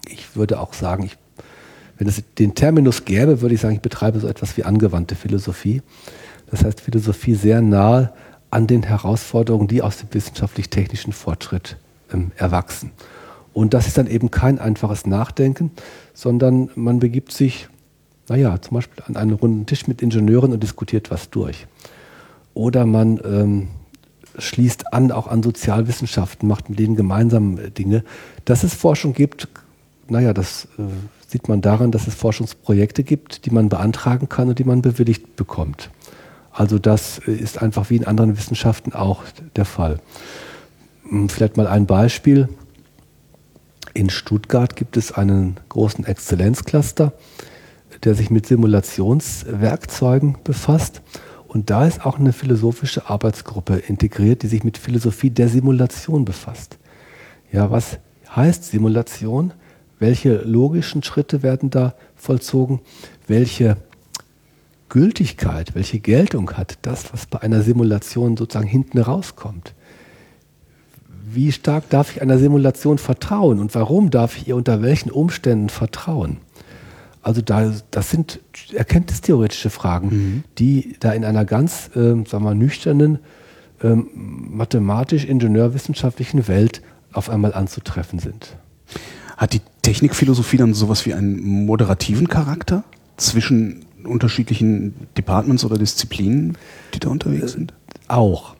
Ich würde auch sagen, ich, wenn es den Terminus gäbe, würde ich sagen, ich betreibe so etwas wie angewandte Philosophie. Das heißt, Philosophie sehr nahe an den Herausforderungen, die aus dem wissenschaftlich-technischen Fortschritt ähm, erwachsen. Und das ist dann eben kein einfaches Nachdenken, sondern man begibt sich, naja, zum Beispiel an einen runden Tisch mit Ingenieuren und diskutiert was durch. Oder man ähm, schließt an, auch an Sozialwissenschaften, macht mit denen gemeinsam äh, Dinge. Dass es Forschung gibt, naja, das äh, sieht man daran, dass es Forschungsprojekte gibt, die man beantragen kann und die man bewilligt bekommt. Also das ist einfach wie in anderen Wissenschaften auch der Fall. Hm, vielleicht mal ein Beispiel. In Stuttgart gibt es einen großen Exzellenzcluster, der sich mit Simulationswerkzeugen befasst. Und da ist auch eine philosophische Arbeitsgruppe integriert, die sich mit Philosophie der Simulation befasst. Ja, was heißt Simulation? Welche logischen Schritte werden da vollzogen? Welche Gültigkeit, welche Geltung hat das, was bei einer Simulation sozusagen hinten rauskommt? Wie stark darf ich einer Simulation vertrauen und warum darf ich ihr unter welchen Umständen vertrauen? Also da, das sind erkenntnistheoretische Fragen, mhm. die da in einer ganz, äh, sagen wir mal, nüchternen, ähm, mathematisch-ingenieurwissenschaftlichen Welt auf einmal anzutreffen sind. Hat die Technikphilosophie dann sowas wie einen moderativen Charakter zwischen unterschiedlichen Departments oder Disziplinen, die da unterwegs äh, sind? Auch.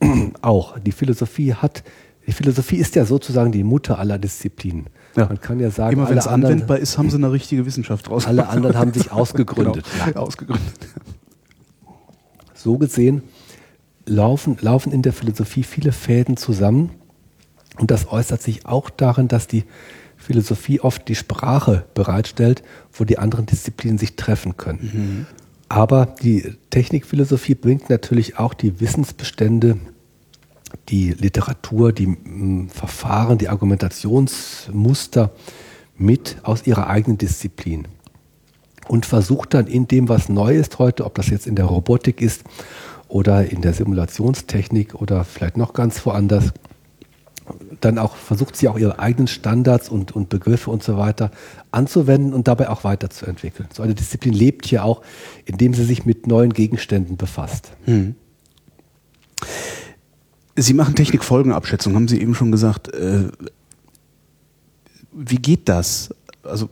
auch. Die Philosophie hat, die Philosophie ist ja sozusagen die Mutter aller Disziplinen. Ja. Man kann ja sagen, immer wenn es anwendbar ist, haben sie eine richtige Wissenschaft draus. Alle anderen haben sich ausgegründet. genau, ja. ausgegründet. So gesehen laufen, laufen in der Philosophie viele Fäden zusammen. Und das äußert sich auch darin, dass die Philosophie oft die Sprache bereitstellt, wo die anderen Disziplinen sich treffen können. Mhm. Aber die Technikphilosophie bringt natürlich auch die Wissensbestände die Literatur, die mm, Verfahren, die Argumentationsmuster mit aus ihrer eigenen Disziplin und versucht dann in dem, was neu ist heute, ob das jetzt in der Robotik ist oder in der Simulationstechnik oder vielleicht noch ganz woanders, dann auch versucht sie auch ihre eigenen Standards und, und Begriffe und so weiter anzuwenden und dabei auch weiterzuentwickeln. So eine Disziplin lebt ja auch, indem sie sich mit neuen Gegenständen befasst. Hm. Sie machen Technikfolgenabschätzung, haben Sie eben schon gesagt. Äh, wie geht das? Also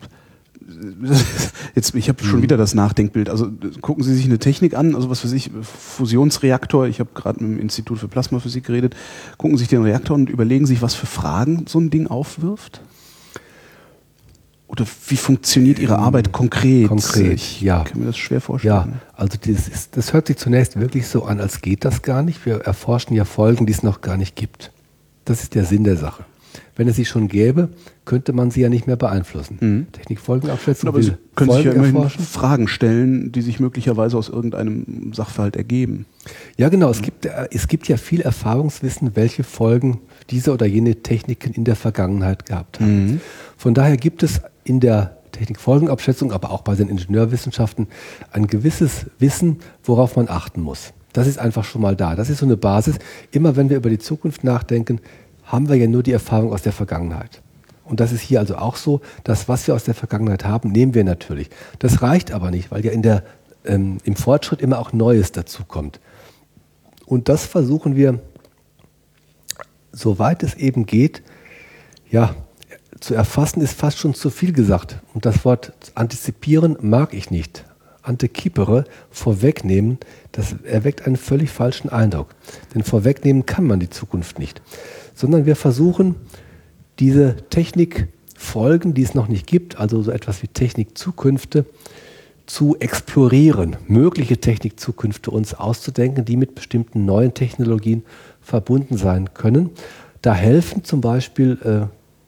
jetzt, ich habe schon mhm. wieder das Nachdenkbild. Also gucken Sie sich eine Technik an, also was für sich Fusionsreaktor. Ich habe gerade mit dem Institut für Plasmaphysik geredet. Gucken Sie sich den Reaktor und überlegen sich, was für Fragen so ein Ding aufwirft. Oder wie funktioniert Ihre Arbeit konkret? Konkret, ich ja. kann mir das schwer vorstellen. Ja, also das, ist, das hört sich zunächst wirklich so an, als geht das gar nicht. Wir erforschen ja Folgen, die es noch gar nicht gibt. Das ist der Sinn der Sache. Wenn es sie schon gäbe, könnte man sie ja nicht mehr beeinflussen. Mhm. Technikfolgenabschätzung Aber Sie können Folgen sich ja immerhin erforschen. Fragen stellen, die sich möglicherweise aus irgendeinem Sachverhalt ergeben. Ja, genau. Es, gibt, äh, es gibt ja viel Erfahrungswissen, welche Folgen diese oder jene Techniken in der Vergangenheit gehabt haben. Mhm. Von daher gibt es in der Technikfolgenabschätzung, aber auch bei den Ingenieurwissenschaften ein gewisses Wissen, worauf man achten muss. Das ist einfach schon mal da. Das ist so eine Basis. Immer wenn wir über die Zukunft nachdenken, haben wir ja nur die Erfahrung aus der Vergangenheit. Und das ist hier also auch so, dass was wir aus der Vergangenheit haben, nehmen wir natürlich. Das reicht aber nicht, weil ja in der, ähm, im Fortschritt immer auch Neues dazukommt. Und das versuchen wir, soweit es eben geht, ja, zu erfassen ist fast schon zu viel gesagt. Und das Wort antizipieren mag ich nicht. Antecipere, vorwegnehmen, das erweckt einen völlig falschen Eindruck. Denn vorwegnehmen kann man die Zukunft nicht. Sondern wir versuchen, diese Technikfolgen, die es noch nicht gibt, also so etwas wie Technikzukünfte, zu explorieren, mögliche Technikzukünfte uns auszudenken, die mit bestimmten neuen Technologien verbunden sein können. Da helfen zum Beispiel äh,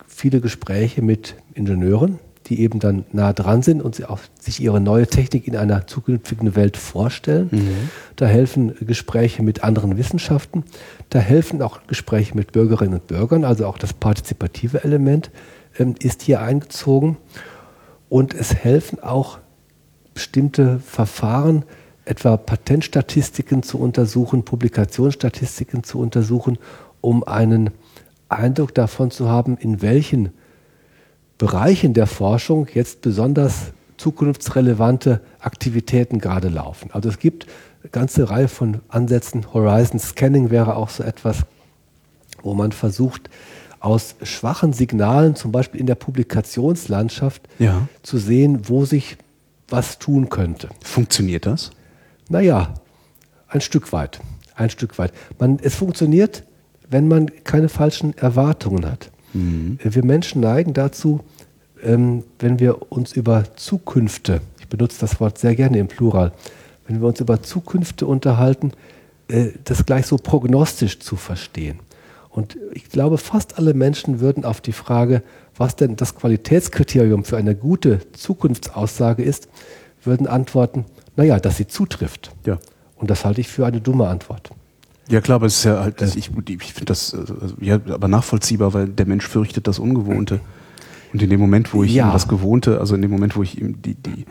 viele Gespräche mit Ingenieuren, die eben dann nah dran sind und sie auch sich ihre neue Technik in einer zukünftigen Welt vorstellen. Mhm. Da helfen Gespräche mit anderen Wissenschaften. Da helfen auch Gespräche mit Bürgerinnen und Bürgern. Also auch das partizipative Element ähm, ist hier eingezogen. Und es helfen auch bestimmte Verfahren, etwa Patentstatistiken zu untersuchen, Publikationsstatistiken zu untersuchen, um einen Eindruck davon zu haben, in welchen Bereichen der Forschung jetzt besonders zukunftsrelevante Aktivitäten gerade laufen. Also es gibt eine ganze Reihe von Ansätzen. Horizon Scanning wäre auch so etwas, wo man versucht, aus schwachen Signalen, zum Beispiel in der Publikationslandschaft, ja. zu sehen, wo sich was tun könnte. Funktioniert das? Naja, ein Stück weit. Ein Stück weit. Man, es funktioniert wenn man keine falschen Erwartungen hat. Mhm. Wir Menschen neigen dazu, ähm, wenn wir uns über Zukünfte, ich benutze das Wort sehr gerne im Plural, wenn wir uns über Zukünfte unterhalten, äh, das gleich so prognostisch zu verstehen. Und ich glaube, fast alle Menschen würden auf die Frage, was denn das Qualitätskriterium für eine gute Zukunftsaussage ist, würden antworten, naja, dass sie zutrifft. Ja. Und das halte ich für eine dumme Antwort. Ja klar, aber es ist ja halt, ich, ich finde das äh, ja aber nachvollziehbar, weil der Mensch fürchtet das Ungewohnte. Und in dem Moment, wo ich ja. ihm das Gewohnte, also in dem Moment, wo ich ihm die, die,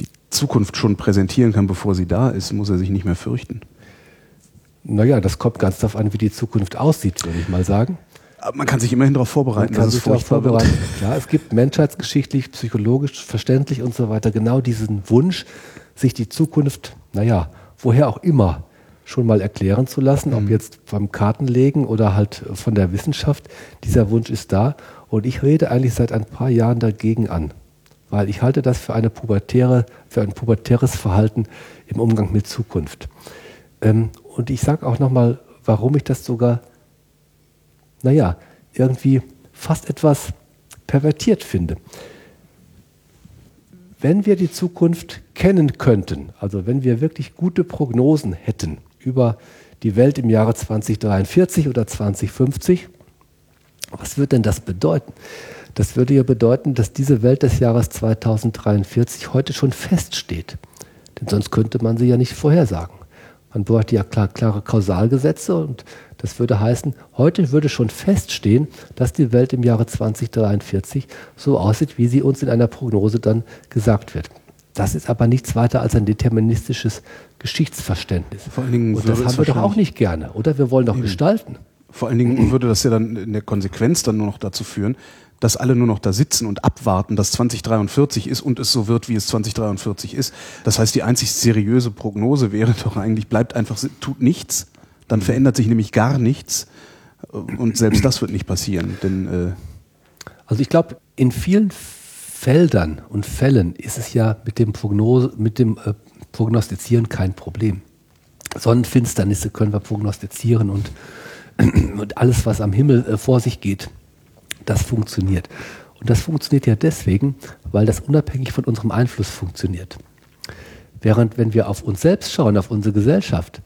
die Zukunft schon präsentieren kann, bevor sie da ist, muss er sich nicht mehr fürchten. Naja, das kommt ganz darauf an, wie die Zukunft aussieht, würde ich mal sagen. Aber man kann sich immerhin darauf vorbereiten. Man kann sich darauf vorbereiten. Ja, es gibt menschheitsgeschichtlich, psychologisch, verständlich und so weiter genau diesen Wunsch, sich die Zukunft, naja, woher auch immer, schon mal erklären zu lassen, mhm. ob jetzt beim Kartenlegen oder halt von der Wissenschaft. Dieser Wunsch ist da und ich rede eigentlich seit ein paar Jahren dagegen an, weil ich halte das für eine pubertäre, für ein pubertäres Verhalten im Umgang mit Zukunft. Ähm, und ich sage auch nochmal, warum ich das sogar, naja, irgendwie fast etwas pervertiert finde. Wenn wir die Zukunft kennen könnten, also wenn wir wirklich gute Prognosen hätten über die Welt im Jahre 2043 oder 2050, was würde denn das bedeuten? Das würde ja bedeuten, dass diese Welt des Jahres 2043 heute schon feststeht. Denn sonst könnte man sie ja nicht vorhersagen. Man bräuchte ja klar, klare Kausalgesetze und das würde heißen, heute würde schon feststehen, dass die Welt im Jahre 2043 so aussieht, wie sie uns in einer Prognose dann gesagt wird. Das ist aber nichts weiter als ein deterministisches Geschichtsverständnis. Vor allen Dingen und das haben wir doch auch nicht gerne, oder? Wir wollen doch gestalten. Vor allen Dingen würde das ja dann in der Konsequenz dann nur noch dazu führen, dass alle nur noch da sitzen und abwarten, dass 2043 ist und es so wird, wie es 2043 ist. Das heißt, die einzig seriöse Prognose wäre doch eigentlich, bleibt einfach, tut nichts, dann mhm. verändert sich nämlich gar nichts und selbst das wird nicht passieren. Denn, äh also ich glaube, in vielen Feldern und Fällen ist es ja mit dem, Prognose, mit dem äh, Prognostizieren kein Problem. Sonnenfinsternisse können wir prognostizieren und, und alles, was am Himmel äh, vor sich geht, das funktioniert. Und das funktioniert ja deswegen, weil das unabhängig von unserem Einfluss funktioniert. Während wenn wir auf uns selbst schauen, auf unsere Gesellschaft,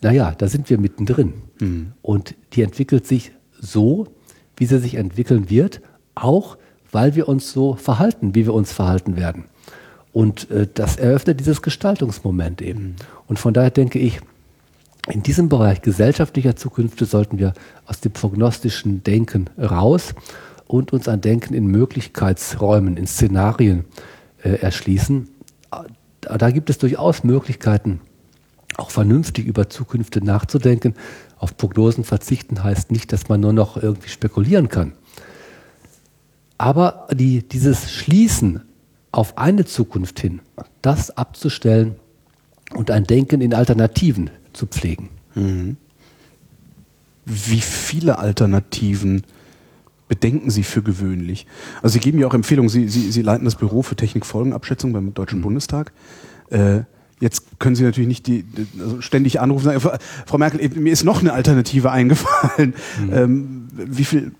naja, da sind wir mittendrin. Mhm. Und die entwickelt sich so, wie sie sich entwickeln wird, auch weil wir uns so verhalten, wie wir uns verhalten werden. Und äh, das eröffnet dieses Gestaltungsmoment eben. Mhm. Und von daher denke ich, in diesem Bereich gesellschaftlicher Zukünfte sollten wir aus dem prognostischen Denken raus und uns ein Denken in Möglichkeitsräumen, in Szenarien äh, erschließen. Da gibt es durchaus Möglichkeiten, auch vernünftig über Zukünfte nachzudenken. Auf Prognosen verzichten heißt nicht, dass man nur noch irgendwie spekulieren kann. Aber die, dieses Schließen auf eine Zukunft hin, das abzustellen und ein Denken in Alternativen zu pflegen. Mhm. Wie viele Alternativen bedenken Sie für gewöhnlich? Also Sie geben ja auch Empfehlungen, Sie, Sie, Sie leiten das Büro für Technikfolgenabschätzung beim Deutschen mhm. Bundestag. Äh, jetzt können Sie natürlich nicht die, also ständig anrufen und sagen, Frau Merkel, mir ist noch eine Alternative eingefallen. Mhm. Ähm, wie viel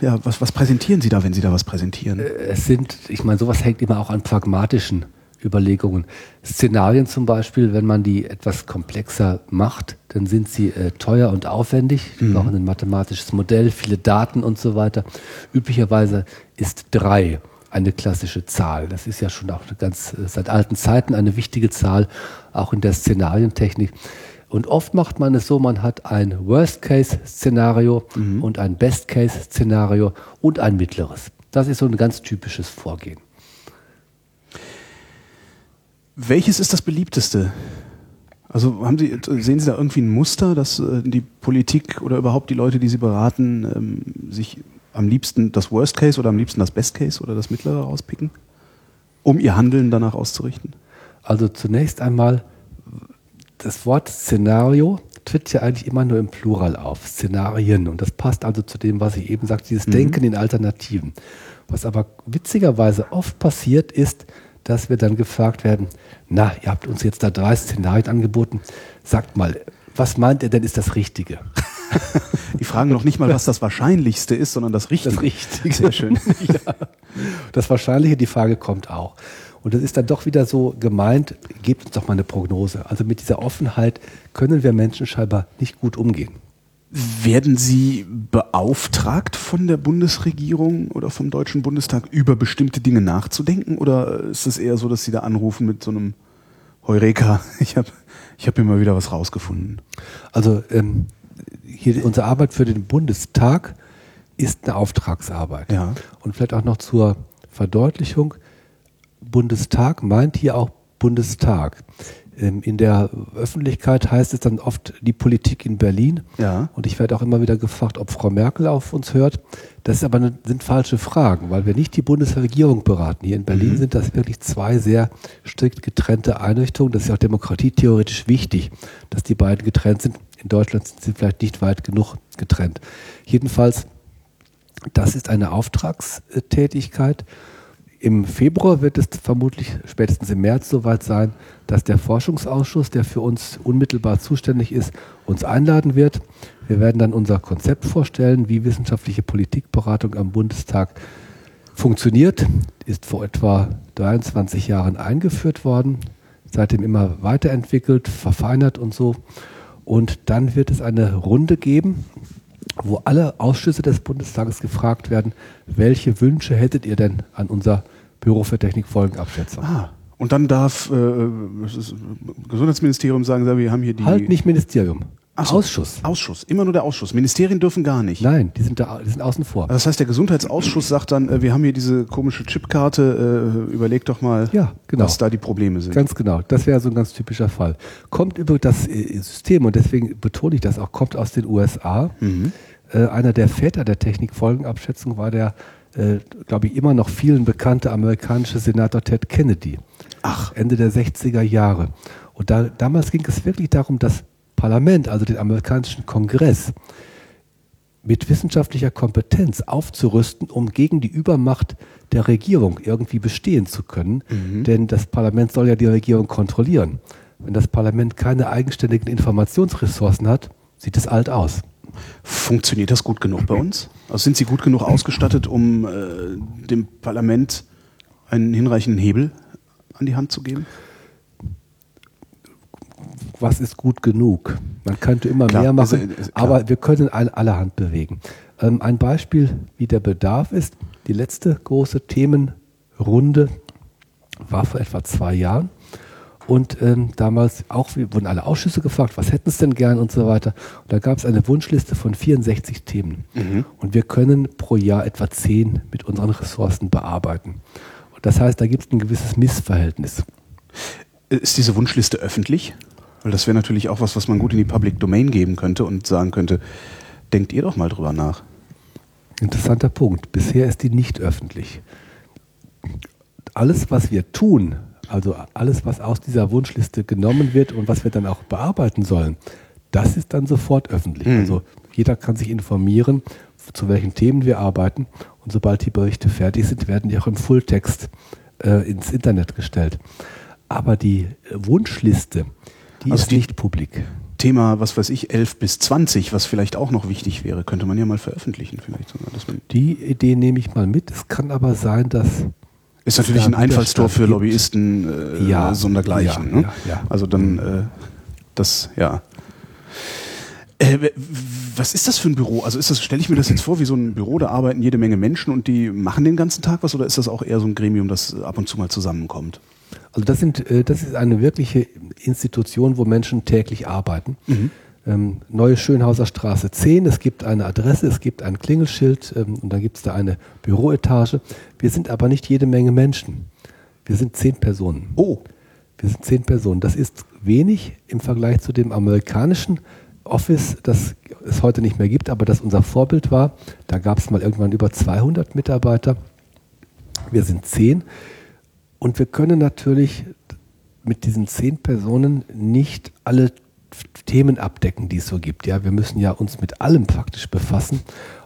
ja, was, was präsentieren Sie da, wenn Sie da was präsentieren? Äh, es sind, ich meine, sowas hängt immer auch an pragmatischen Überlegungen. Szenarien zum Beispiel, wenn man die etwas komplexer macht, dann sind sie äh, teuer und aufwendig. Die mhm. brauchen ein mathematisches Modell, viele Daten und so weiter. Üblicherweise ist drei eine klassische Zahl. Das ist ja schon auch ganz äh, seit alten Zeiten eine wichtige Zahl, auch in der Szenarientechnik. Und oft macht man es so, man hat ein Worst-Case-Szenario mhm. und ein Best-Case-Szenario und ein mittleres. Das ist so ein ganz typisches Vorgehen. Welches ist das beliebteste? Also haben Sie, sehen Sie da irgendwie ein Muster, dass äh, die Politik oder überhaupt die Leute, die Sie beraten, ähm, sich am liebsten das Worst Case oder am liebsten das Best Case oder das Mittlere rauspicken, um ihr Handeln danach auszurichten? Also zunächst einmal, das Wort Szenario tritt ja eigentlich immer nur im Plural auf, Szenarien. Und das passt also zu dem, was ich eben sagte, dieses mhm. Denken in Alternativen. Was aber witzigerweise oft passiert ist, dass wir dann gefragt werden, na, ihr habt uns jetzt da drei Szenarien angeboten, sagt mal, was meint ihr denn ist das Richtige? Die fragen noch nicht mal, was das Wahrscheinlichste ist, sondern das Richtige. Das Richtige. Sehr schön. ja. Das Wahrscheinliche, die Frage kommt auch. Und das ist dann doch wieder so gemeint, gebt uns doch mal eine Prognose. Also mit dieser Offenheit können wir Menschen scheinbar nicht gut umgehen. Werden Sie beauftragt von der Bundesregierung oder vom Deutschen Bundestag über bestimmte Dinge nachzudenken? Oder ist es eher so, dass Sie da anrufen mit so einem Heureka, ich habe ich hab immer wieder was rausgefunden? Also ähm, hier unsere Arbeit für den Bundestag ist eine Auftragsarbeit. Ja. Und vielleicht auch noch zur Verdeutlichung. Bundestag meint hier auch Bundestag. Ähm, in der Öffentlichkeit heißt es dann oft die Politik in Berlin. Ja. Und ich werde auch immer wieder gefragt, ob Frau Merkel auf uns hört. Das ist aber eine, sind falsche Fragen, weil wir nicht die Bundesregierung beraten. Hier in Berlin Mhm. sind das wirklich zwei sehr strikt getrennte Einrichtungen. Das ist ja auch demokratietheoretisch wichtig, dass die beiden getrennt sind. In Deutschland sind sie vielleicht nicht weit genug getrennt. Jedenfalls, das ist eine Auftragstätigkeit. Im Februar wird es vermutlich spätestens im März soweit sein, dass der Forschungsausschuss, der für uns unmittelbar zuständig ist, uns einladen wird. Wir werden dann unser Konzept vorstellen, wie wissenschaftliche Politikberatung am Bundestag funktioniert. Ist vor etwa 23 Jahren eingeführt worden, seitdem immer weiterentwickelt, verfeinert und so. Und dann wird es eine Runde geben, wo alle Ausschüsse des Bundestages gefragt werden, welche Wünsche hättet ihr denn an unser Büro für Technikfolgenabschätzung? Ah, und dann darf äh, das ist, Gesundheitsministerium sagen, wir haben hier die Halt nicht Ministerium, so. Ausschuss. Ausschuss, immer nur der Ausschuss. Ministerien dürfen gar nicht. Nein, die sind, da, die sind außen vor. Das heißt, der Gesundheitsausschuss sagt dann, äh, wir haben hier diese komische Chipkarte, äh, überleg doch mal, Ja, genau. was da die Probleme sind. Ganz genau, das wäre so ein ganz typischer Fall. Kommt über das äh, System, und deswegen betone ich das auch, kommt aus den USA. Mhm. Äh, einer der Väter der Technikfolgenabschätzung war der, äh, glaube ich, immer noch vielen bekannte amerikanische Senator Ted Kennedy. Ach. Ende der 60er Jahre. Und da, damals ging es wirklich darum, das Parlament, also den amerikanischen Kongress, mit wissenschaftlicher Kompetenz aufzurüsten, um gegen die Übermacht der Regierung irgendwie bestehen zu können. Denn das Parlament soll ja die Regierung kontrollieren. Wenn das Parlament keine eigenständigen Informationsressourcen hat, sieht es alt aus. Funktioniert das gut genug bei uns? Also sind Sie gut genug ausgestattet, um äh, dem Parlament einen hinreichenden Hebel an die Hand zu geben? was ist gut genug? Man könnte immer Klar, mehr machen, also, aber wir können all, allerhand bewegen. Ähm, ein Beispiel, wie der Bedarf ist. Die letzte große Themenrunde war vor etwa zwei Jahren. Und ähm, damals auch wurden alle Ausschüsse gefragt, was hätten sie denn gern und so weiter. Und da gab es eine Wunschliste von 64 Themen. Und wir können pro Jahr etwa 10 mit unseren Ressourcen bearbeiten. Und das heißt, da gibt es ein gewisses Missverhältnis. Ist diese Wunschliste öffentlich? Weil das wäre natürlich auch was, was man gut in die Public Domain geben könnte und sagen könnte, denkt ihr doch mal drüber nach. Interessanter Punkt. Bisher ist die nicht öffentlich. Alles, was wir tun, also alles, was aus dieser Wunschliste genommen wird und was wir dann auch bearbeiten sollen, das ist dann sofort öffentlich. Mhm. Also jeder kann sich informieren, zu welchen Themen wir arbeiten. Und sobald die Berichte fertig sind, werden die auch im Fulltext äh, ins Internet gestellt. Aber die äh, Wunschliste, die Also ist die- nicht publik. Thema, was weiß ich, 11 bis 20, was vielleicht auch noch wichtig wäre, könnte man ja mal veröffentlichen vielleicht sogar. Die Idee nehme ich mal mit. Es kann aber sein, dass ist natürlich ein Einfallstor für. Lobbyisten äh, Ja, sondergleichen. ja, ne? ja. Also dann äh, das, ja. Äh, was ist das für ein Büro? Also ist das, stelle ich mir das jetzt vor, wie so ein Büro, da arbeiten jede Menge Menschen und die machen den ganzen Tag was oder ist das auch eher so ein Gremium, das ab und zu mal zusammenkommt? Also das sind, äh, das ist eine wirkliche Institution, wo Menschen täglich arbeiten. Ähm, Neue Schönhauser Straße 10, es gibt eine Adresse, es gibt ein Klingelschild ähm, und dann gibt es da eine Büroetage. Wir sind aber nicht jede Menge Menschen. Wir sind zehn Personen. Oh, Wir sind zehn Personen. Das ist wenig im Vergleich zu dem amerikanischen Office, das es heute nicht mehr gibt, aber das unser Vorbild war. Da gab es mal irgendwann über 200 Mitarbeiter. Wir sind zehn und wir können natürlich mit diesen zehn Personen nicht alle Themen abdecken, die es so gibt. Ja, wir müssen ja uns mit allem praktisch befassen,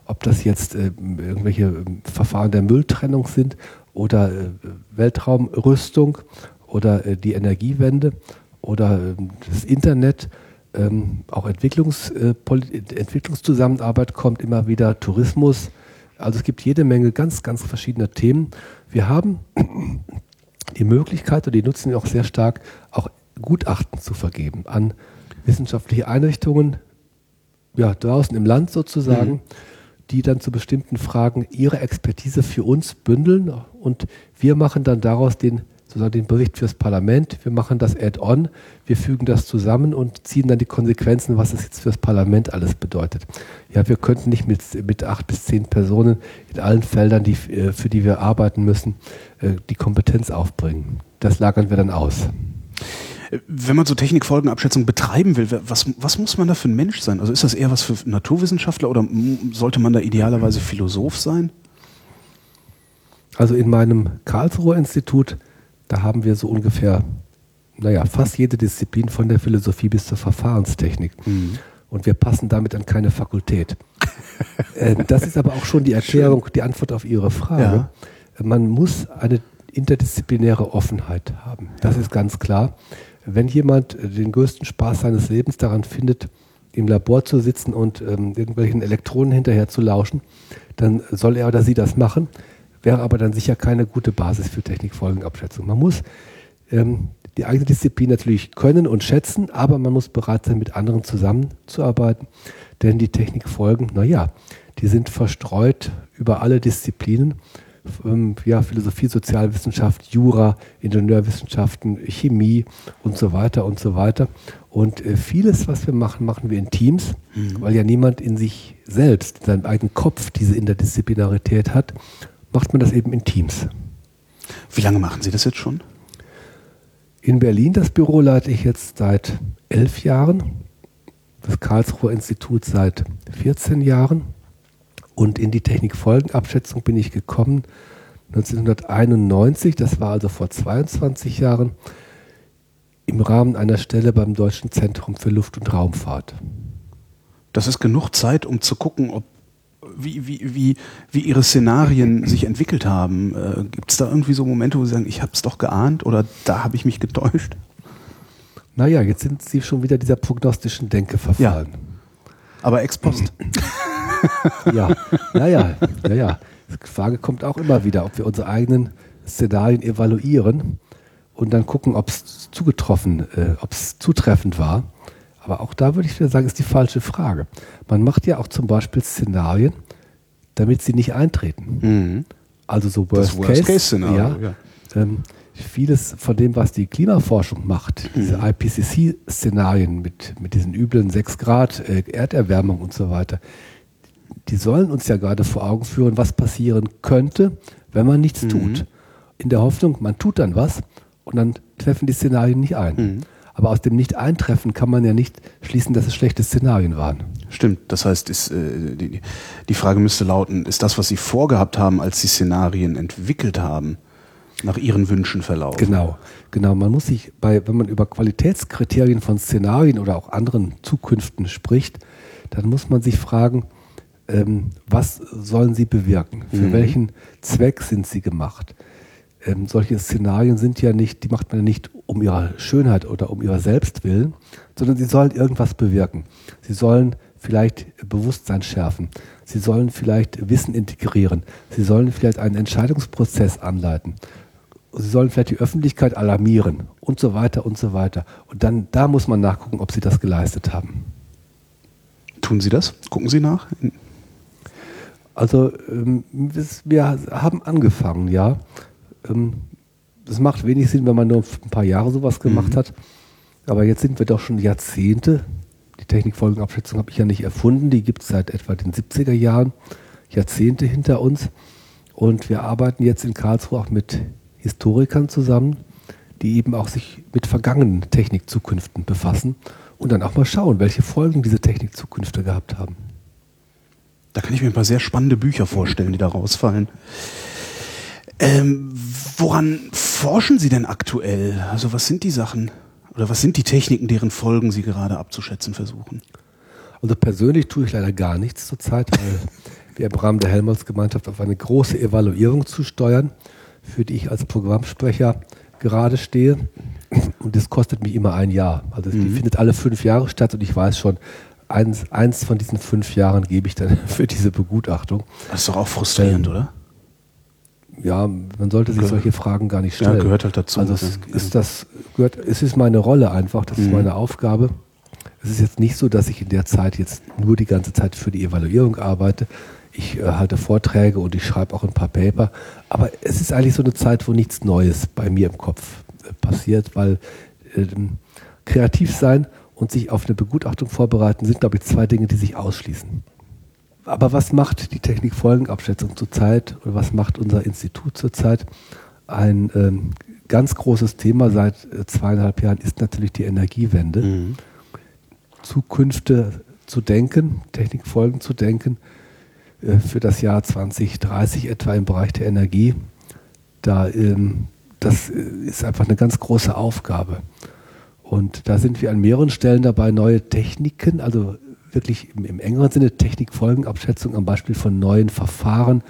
ob das jetzt äh, irgendwelche äh, Verfahren der Mülltrennung sind oder äh, Weltraumrüstung oder äh, die Energiewende oder äh, das Internet. Ähm, auch Entwicklungs, äh, Entwicklungszusammenarbeit kommt immer wieder, Tourismus. Also es gibt jede Menge ganz, ganz verschiedener Themen. Wir haben die Möglichkeit, und die nutzen wir auch sehr stark, auch Gutachten zu vergeben an wissenschaftliche Einrichtungen, ja, draußen im Land sozusagen, mhm. die dann zu bestimmten Fragen ihre Expertise für uns bündeln und wir machen dann daraus den sozusagen den Bericht fürs Parlament, wir machen das Add-on, wir fügen das zusammen und ziehen dann die Konsequenzen, was das jetzt fürs Parlament alles bedeutet. Ja, wir könnten nicht mit, mit acht bis zehn Personen in allen Feldern, die, äh, für die wir arbeiten müssen, äh, die Kompetenz aufbringen. Das lagern wir dann aus. Wenn man so Technikfolgenabschätzung betreiben will, was, was muss man da für ein Mensch sein? Also ist das eher was für Naturwissenschaftler oder sollte man da idealerweise Philosoph sein? Also in meinem Karlsruher Institut da haben wir so ungefähr, naja, fast jede Disziplin von der Philosophie bis zur Verfahrenstechnik. Mhm. Und wir passen damit an keine Fakultät. äh, das ist aber auch schon die Erklärung, Schön. die Antwort auf Ihre Frage. Ja. Man muss eine interdisziplinäre Offenheit haben. Das ja. ist ganz klar. Wenn jemand den größten Spaß seines Lebens daran findet, im Labor zu sitzen und ähm, irgendwelchen Elektronen hinterher zu lauschen, dann soll er oder sie das machen. Wäre aber dann sicher keine gute Basis für Technikfolgenabschätzung. Man muss ähm, die eigene Disziplin natürlich können und schätzen, aber man muss bereit sein, mit anderen zusammenzuarbeiten, denn die Technikfolgen, naja, die sind verstreut über alle Disziplinen, ähm, ja, Philosophie, Sozialwissenschaft, Jura, Ingenieurwissenschaften, Chemie und so weiter und so weiter. Und äh, vieles, was wir machen, machen wir in Teams, mhm. weil ja niemand in sich selbst, in seinem eigenen Kopf diese Interdisziplinarität hat macht man das eben in Teams. Wie lange machen Sie das jetzt schon? In Berlin das Büro leite ich jetzt seit elf Jahren, das Karlsruher Institut seit 14 Jahren und in die Technikfolgenabschätzung bin ich gekommen 1991, das war also vor 22 Jahren, im Rahmen einer Stelle beim Deutschen Zentrum für Luft- und Raumfahrt. Das ist genug Zeit, um zu gucken, ob wie, wie, wie, wie Ihre Szenarien sich entwickelt haben. Äh, Gibt es da irgendwie so Momente, wo Sie sagen, ich habe es doch geahnt oder da habe ich mich getäuscht? Naja, jetzt sind Sie schon wieder dieser prognostischen Denke verfallen. Ja. Aber ex post. ja, naja, naja. Die Frage kommt auch immer wieder, ob wir unsere eigenen Szenarien evaluieren und dann gucken, ob es zugetroffen, äh, ob es zutreffend war. Aber auch da würde ich wieder sagen, ist die falsche Frage. Man macht ja auch zum Beispiel Szenarien, damit sie nicht eintreten. Mhm. Also so Worst, Worst Case, Case ja, ja. Ähm, vieles von dem, was die Klimaforschung macht, mhm. diese IPCC-Szenarien mit, mit diesen üblen 6 Grad äh, Erderwärmung und so weiter, die sollen uns ja gerade vor Augen führen, was passieren könnte, wenn man nichts mhm. tut. In der Hoffnung, man tut dann was und dann treffen die Szenarien nicht ein. Mhm. Aber aus dem Nicht-Eintreffen kann man ja nicht schließen, dass es schlechte Szenarien waren. Stimmt. Das heißt, ist, äh, die, die Frage müsste lauten, ist das, was Sie vorgehabt haben, als Sie Szenarien entwickelt haben, nach Ihren Wünschen verlaufen? Genau. Genau. Man muss sich bei, wenn man über Qualitätskriterien von Szenarien oder auch anderen Zukünften spricht, dann muss man sich fragen, ähm, was sollen sie bewirken? Für mhm. welchen Zweck sind sie gemacht? ähm, solche Szenarien sind ja nicht, die macht man ja nicht um ihrer Schönheit oder um ihrer Selbstwillen, sondern sie sollen irgendwas bewirken. Sie sollen vielleicht Bewusstsein schärfen. Sie sollen vielleicht Wissen integrieren. Sie sollen vielleicht einen Entscheidungsprozess anleiten. Sie sollen vielleicht die Öffentlichkeit alarmieren und so weiter und so weiter. Und dann, da muss man nachgucken, ob sie das geleistet haben. Tun Sie das? Gucken Sie nach? Also ähm, wir haben angefangen, ja. Ähm, das macht wenig Sinn, wenn man nur ein paar Jahre sowas gemacht mhm. hat. Aber jetzt sind wir doch schon Jahrzehnte. Die Technikfolgenabschätzung habe ich ja nicht erfunden. Die gibt es seit etwa den 70er Jahren. Jahrzehnte hinter uns. Und wir arbeiten jetzt in Karlsruhe auch mit Historikern zusammen, die eben auch sich mit vergangenen Technikzukünften befassen und dann auch mal schauen, welche Folgen diese Technikzukünfte gehabt haben. Da kann ich mir ein paar sehr spannende Bücher vorstellen, die da rausfallen. Ähm, woran forschen Sie denn aktuell? Also was sind die Sachen oder was sind die Techniken, deren Folgen Sie gerade abzuschätzen versuchen? Also persönlich tue ich leider gar nichts zurzeit, weil wir im Rahmen der Helmholtz-Gemeinschaft auf eine große Evaluierung zu steuern, für die ich als Programmsprecher gerade stehe. Und das kostet mich immer ein Jahr. Also mhm. die findet alle fünf Jahre statt und ich weiß schon, eins, eins von diesen fünf Jahren gebe ich dann für diese Begutachtung. Das ist doch auch frustrierend, ähm, oder? ja, man sollte sich solche Fragen gar nicht stellen. Ja, gehört halt dazu. Also es ist das, gehört, es ist meine Rolle einfach, das ist Mhm. meine Aufgabe. Es ist jetzt nicht so, dass ich in der Zeit jetzt nur die ganze Zeit für die Evaluierung arbeite. Ich äh, halte Vorträge und ich schreibe auch ein paar Paper. Aber es ist eigentlich so eine Zeit, wo nichts Neues bei mir im Kopf äh, passiert, weil ähm, kreativ sein und sich auf eine Begutachtung vorbereiten sind, glaube ich, zwei Dinge, die sich ausschließen. Aber was macht die Technikfolgenabschätzung zurzeit oder was macht unser Institut zurzeit? Ein ähm, ganz großes Thema seit äh, zweieinhalb Jahren ist natürlich die Energiewende. Mhm. Zukünfte zu denken, Technikfolgen zu denken äh, für das Jahr 2030 etwa im Bereich der Energie. Da, ähm, das äh, ist einfach eine ganz große Aufgabe. Und da sind wir an mehreren Stellen dabei, neue Techniken, also wirklich im, im engeren Sinne Technikfolgenabschätzung am Beispiel von neuen Verfahren,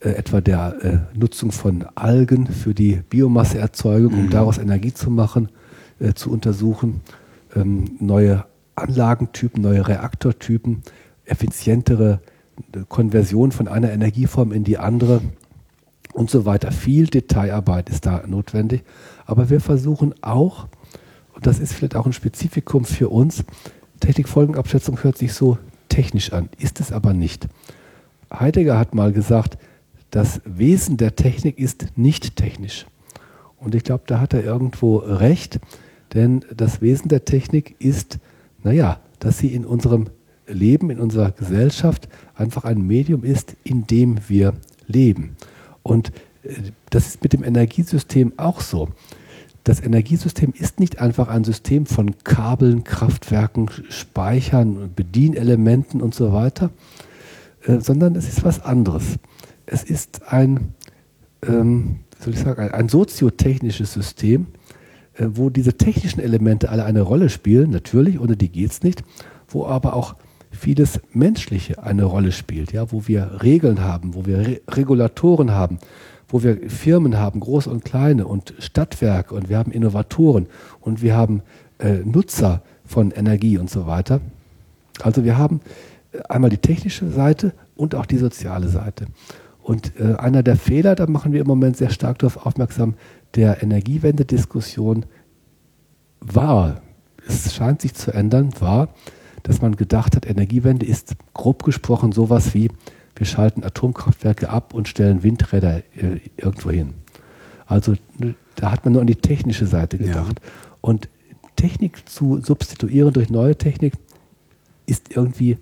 äh, etwa der äh, Nutzung von Algen für die Biomasseerzeugung, um Mhm. daraus Energie zu machen, äh, zu untersuchen, ähm, neue Anlagentypen, neue Reaktortypen, effizientere äh, Konversion von einer Energieform in die andere und so weiter. Viel Detailarbeit ist da notwendig, aber wir versuchen auch, und das ist vielleicht auch ein Spezifikum für uns, Technikfolgenabschätzung hört sich so technisch an, ist es aber nicht. Heidegger hat mal gesagt, das Wesen der Technik ist nicht technisch. Und ich glaube, da hat er irgendwo recht, denn das Wesen der Technik ist, naja, dass sie in unserem Leben, in unserer Gesellschaft einfach ein Medium ist, in dem wir leben. Und äh, das ist mit dem Energiesystem auch so. Das Energiesystem ist nicht einfach ein System von Kabeln, Kraftwerken, Speichern, Bedienelementen und so weiter, äh, sondern es ist was anderes. Es ist ein, ähm, soll ich sagen, ein soziotechnisches System, äh, wo diese technischen Elemente alle eine Rolle spielen, natürlich, ohne die geht es nicht, wo aber auch vieles Menschliche eine Rolle spielt, ja, wo wir Regeln haben, wo wir Re Regulatoren haben, wo wir Firmen haben, große und kleine und Stadtwerke und wir haben Innovatoren und wir haben äh, Nutzer von Energie und so weiter. Also wir haben äh, einmal die technische Seite und auch die soziale Seite. Und äh, einer der Fehler, da machen wir im Moment sehr stark darauf aufmerksam, der Energiewende-Diskussion war, es scheint sich zu ändern, war, dass man gedacht hat, Energiewende ist grob gesprochen sowas wie, wir schalten Atomkraftwerke ab und stellen Windräder äh, irgendwo hin. Also ne, da hat man nur an die technische Seite Ja. gedacht. Und Technik zu substituieren durch neue Technik ist irgendwie,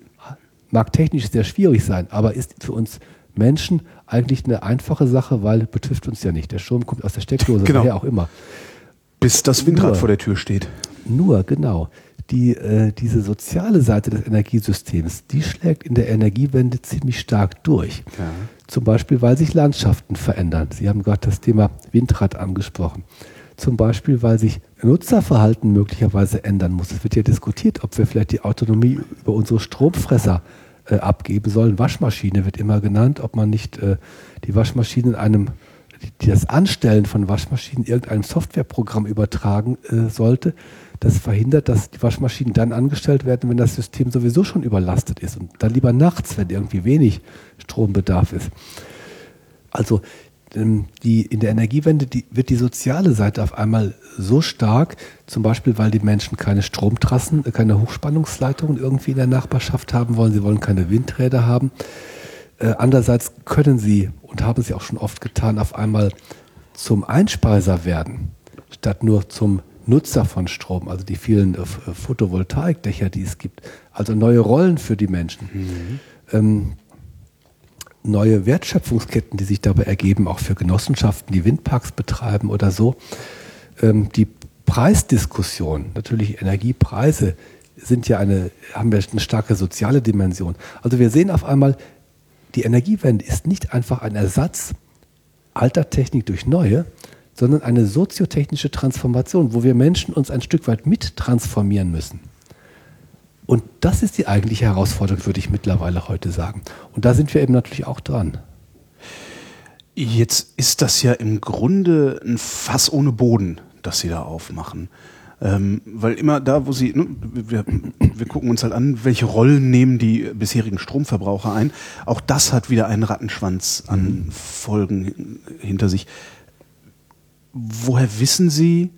mag technisch sehr schwierig sein, aber ist für uns Menschen eigentlich eine einfache Sache, weil betrifft uns ja nicht. Der Strom kommt aus der Steckdose, Genau. woher auch immer. Bis das Windrad Nur. vor der Tür steht. Nur, genau. Die, äh, diese soziale Seite des Energiesystems, die schlägt in der Energiewende ziemlich stark durch. Ja. Zum Beispiel, weil sich Landschaften verändern. Sie haben gerade das Thema Windrad angesprochen. Zum Beispiel, weil sich Nutzerverhalten möglicherweise ändern muss. Es wird ja diskutiert, ob wir vielleicht die Autonomie über unsere Stromfresser äh, abgeben sollen. Waschmaschine wird immer genannt, ob man nicht äh, die Waschmaschine in einem, die, das Anstellen von Waschmaschinen irgendeinem Softwareprogramm übertragen äh, sollte. Das verhindert, dass die Waschmaschinen dann angestellt werden, wenn das System sowieso schon überlastet ist. Und dann lieber nachts, wenn irgendwie wenig Strombedarf ist. Also ähm, die, in der Energiewende die, wird die soziale Seite auf einmal so stark, zum Beispiel, weil die Menschen keine Stromtrassen, äh, keine Hochspannungsleitungen irgendwie in der Nachbarschaft haben wollen. Sie wollen keine Windräder haben. Äh, andererseits können sie und haben sie auch schon oft getan, auf einmal zum Einspeiser werden, statt nur zum Nutzer von Strom, also die vielen äh, F- Photovoltaikdächer, die es gibt. Also neue Rollen für die Menschen. Ähm, neue Wertschöpfungsketten, die sich dabei ergeben, auch für Genossenschaften, die Windparks betreiben oder so. Ähm, die Preisdiskussion, natürlich Energiepreise sind ja eine, haben ja eine starke soziale Dimension. Also wir sehen auf einmal, die Energiewende ist nicht einfach ein Ersatz alter Technik durch neue, sondern eine soziotechnische Transformation, wo wir Menschen uns ein Stück weit mit transformieren müssen. Und das ist die eigentliche Herausforderung, würde ich mittlerweile heute sagen. Und da sind wir eben natürlich auch dran. Jetzt ist das ja im Grunde ein Fass ohne Boden, das Sie da aufmachen. Ähm, weil immer da, wo sie, ne, wir, wir gucken uns halt an, welche Rollen nehmen die bisherigen Stromverbraucher ein. Auch das hat wieder einen Rattenschwanz an Folgen hinter sich. Woher wissen Sie,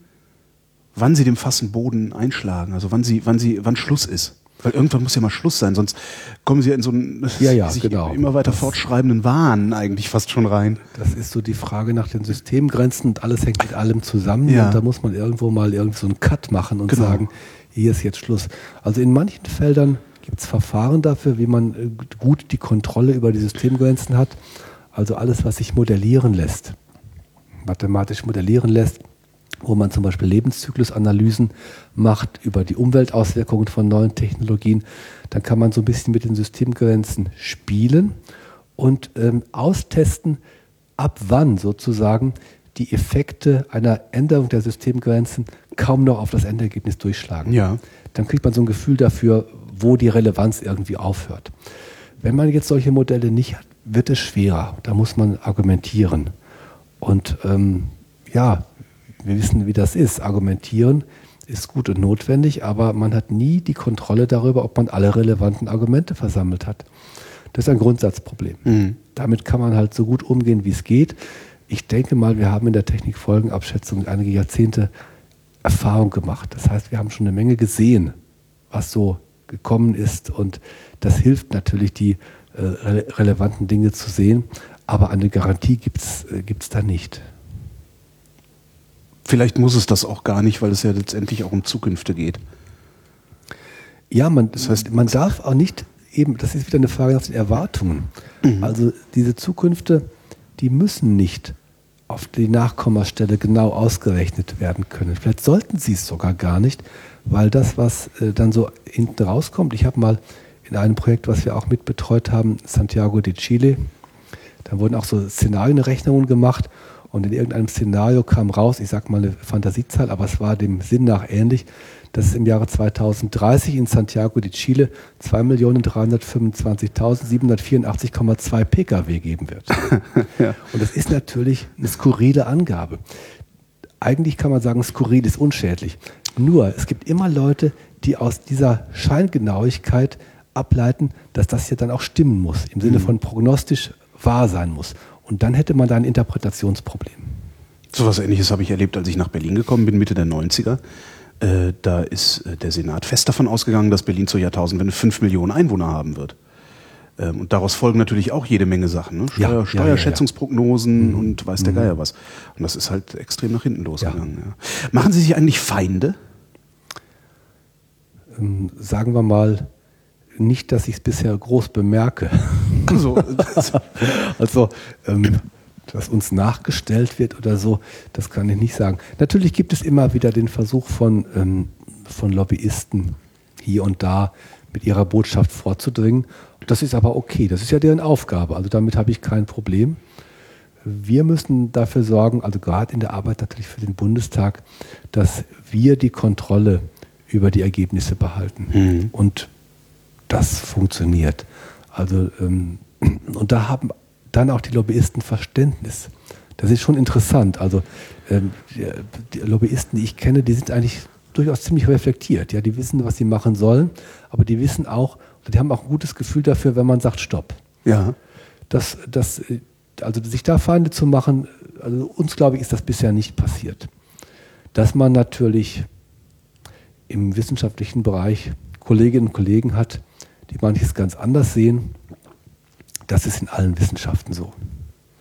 wann Sie dem Fassen Boden einschlagen? Also wann Sie, wann Sie, wann Schluss ist? Weil irgendwann muss ja mal Schluss sein, sonst kommen sie ja in so einen ja, ja, sich genau. immer weiter fortschreibenden Wahn eigentlich fast schon rein. Das ist so die Frage nach den Systemgrenzen und alles hängt mit allem zusammen. Ja. Und da muss man irgendwo mal irgendwie so einen Cut machen und Genau. sagen, hier ist jetzt Schluss. Also in manchen Feldern gibt es Verfahren dafür, wie man äh, gut die Kontrolle über die Systemgrenzen hat. Also alles, was sich modellieren lässt, mathematisch modellieren lässt, wo man zum Beispiel Lebenszyklusanalysen macht über die Umweltauswirkungen von neuen Technologien, dann kann man so ein bisschen mit den Systemgrenzen spielen und ähm, austesten, ab wann sozusagen die Effekte einer Änderung der Systemgrenzen kaum noch auf das Endergebnis durchschlagen. Ja. Dann kriegt man so ein Gefühl dafür, wo die Relevanz irgendwie aufhört. Wenn man jetzt solche Modelle nicht hat, wird es schwerer. Da muss man argumentieren. Und ähm, ja, wir wissen, wie das ist. Argumentieren ist gut und notwendig, aber man hat nie die Kontrolle darüber, ob man alle relevanten Argumente versammelt hat. Das ist ein Grundsatzproblem. Mhm. Damit kann man halt so gut umgehen, wie es geht. Ich denke mal, wir haben in der Technikfolgenabschätzung einige Jahrzehnte Erfahrung gemacht. Das heißt, wir haben schon eine Menge gesehen, was so gekommen ist. Und das hilft natürlich, die äh, rele relevanten Dinge zu sehen. Aber eine Garantie gibt es äh, gibt's da nicht. Vielleicht muss es das auch gar nicht, weil es ja letztendlich auch um Zukünfte geht. Ja, man, Das heißt- man darf auch nicht eben, das ist wieder eine Frage nach den Erwartungen. Also diese Zukünfte, die müssen nicht auf die Nachkommastelle genau ausgerechnet werden können. Vielleicht sollten sie es sogar gar nicht, weil das, was äh, dann so hinten rauskommt, ich habe mal in einem Projekt, was wir auch mitbetreut haben, Santiago de Chile, da wurden auch so Szenarienrechnungen gemacht und in irgendeinem Szenario kam raus, ich sage mal eine Fantasiezahl, aber es war dem Sinn nach ähnlich, dass es im Jahre 2030 in Santiago de Chile 2.325.784,2 Pkw geben wird. Und das ist natürlich eine skurrile Angabe. Eigentlich kann man sagen, skurril ist unschädlich. Nur, es gibt immer Leute, die aus dieser Scheingenauigkeit ableiten, dass das ja dann auch stimmen muss, im Sinne von prognostisch wahr sein muss. Und dann hätte man da ein Interpretationsproblem. So was ähnliches habe ich erlebt, als ich nach Berlin gekommen bin, Mitte der 90er. Äh, da ist äh, der Senat fest davon ausgegangen, dass Berlin zur Jahrtausendwende 5 Millionen Einwohner haben wird. Ähm, und daraus folgen natürlich auch jede Menge Sachen. Ne? Ja, Steuer, ja, ja, Steuerschätzungsprognosen und weiß der Geier was. Und das ist halt extrem nach hinten losgegangen. Machen Sie sich eigentlich Feinde? Ähm, sagen wir mal, nicht, dass ich es bisher groß bemerke. Also, Also, ähm, dass uns nachgestellt wird oder so, das kann ich nicht sagen. Natürlich gibt es immer wieder den Versuch von, ähm, von Lobbyisten hier und da mit ihrer Botschaft vorzudringen. Das ist aber okay, das ist ja deren Aufgabe, also damit habe ich kein Problem. Wir müssen dafür sorgen, also gerade in der Arbeit natürlich für den Bundestag, dass wir die Kontrolle über die Ergebnisse behalten. Mhm. Und das funktioniert. Also, ähm, und da haben dann auch die Lobbyisten Verständnis. Das ist schon interessant. Also, ähm, die, die Lobbyisten, die ich kenne, die sind eigentlich durchaus ziemlich reflektiert. Ja, die wissen, was sie machen sollen, aber die wissen auch, die haben auch ein gutes Gefühl dafür, wenn man sagt Stopp. ja. Das, das, also sich da Feinde zu machen, also uns glaube ich, ist das bisher nicht passiert. Dass man natürlich im wissenschaftlichen Bereich Kolleginnen und Kollegen hat, die manches ganz anders sehen, das ist in allen Wissenschaften so.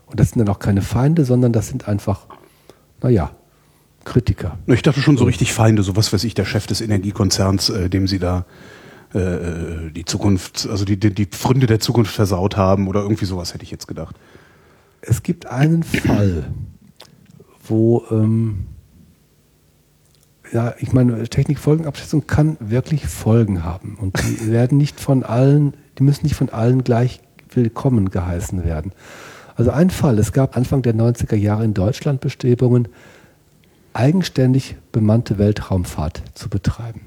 Und das sind dann auch keine Feinde, sondern das sind einfach, naja, Kritiker. Ich dachte schon so richtig Feinde, so was weiß ich, der Chef des Energiekonzerns, äh, dem Sie da äh, die Zukunft, also die, die, die Pfründe der Zukunft versaut haben oder irgendwie sowas hätte ich jetzt gedacht. Es gibt einen Fall, wo, ähm, ja, ich meine, Technikfolgenabschätzung kann wirklich Folgen haben. Und die werden nicht von allen, die müssen nicht von allen gleich willkommen geheißen werden. Also ein Fall, es gab Anfang der 90er Jahre in Deutschland Bestrebungen, eigenständig bemannte Weltraumfahrt zu betreiben.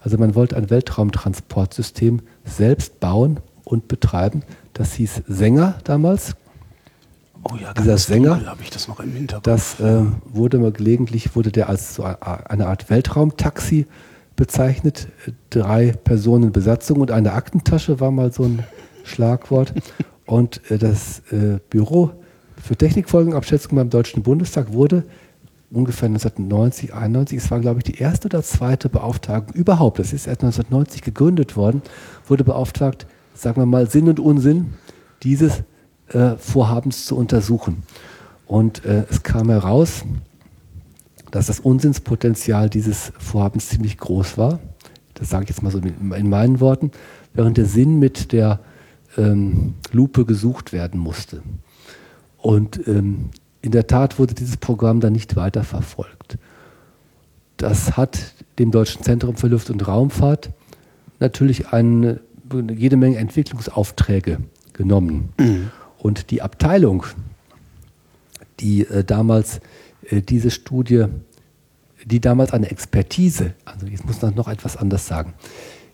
Also man wollte ein Weltraumtransportsystem selbst bauen und betreiben. Das hieß Sänger damals. Oh ja, dieser Sänger, habe ich das noch im Hintergrund. Das äh, wurde mal gelegentlich, wurde der als so eine Art Weltraumtaxi bezeichnet. Drei Personen Besatzung und eine Aktentasche war mal so ein Schlagwort. Und äh, das äh, Büro für Technikfolgenabschätzung beim Deutschen Bundestag wurde ungefähr 1990, 91, es war glaube ich die erste oder zweite Beauftragung überhaupt, das ist erst 1990 gegründet worden, wurde beauftragt, sagen wir mal Sinn und Unsinn dieses äh, Vorhabens zu untersuchen. Und äh, es kam heraus, dass das Unsinnspotenzial dieses Vorhabens ziemlich groß war. Das sage ich jetzt mal so in meinen Worten, während der Sinn mit der ähm, Lupe gesucht werden musste. Und ähm, in der Tat wurde dieses Programm dann nicht weiterverfolgt. Das hat dem Deutschen Zentrum für Luft- und Raumfahrt natürlich eine, jede Menge Entwicklungsaufträge genommen. Mhm. Und die Abteilung, die äh, damals äh, diese Studie, die damals eine Expertise, also jetzt muss noch etwas anders sagen,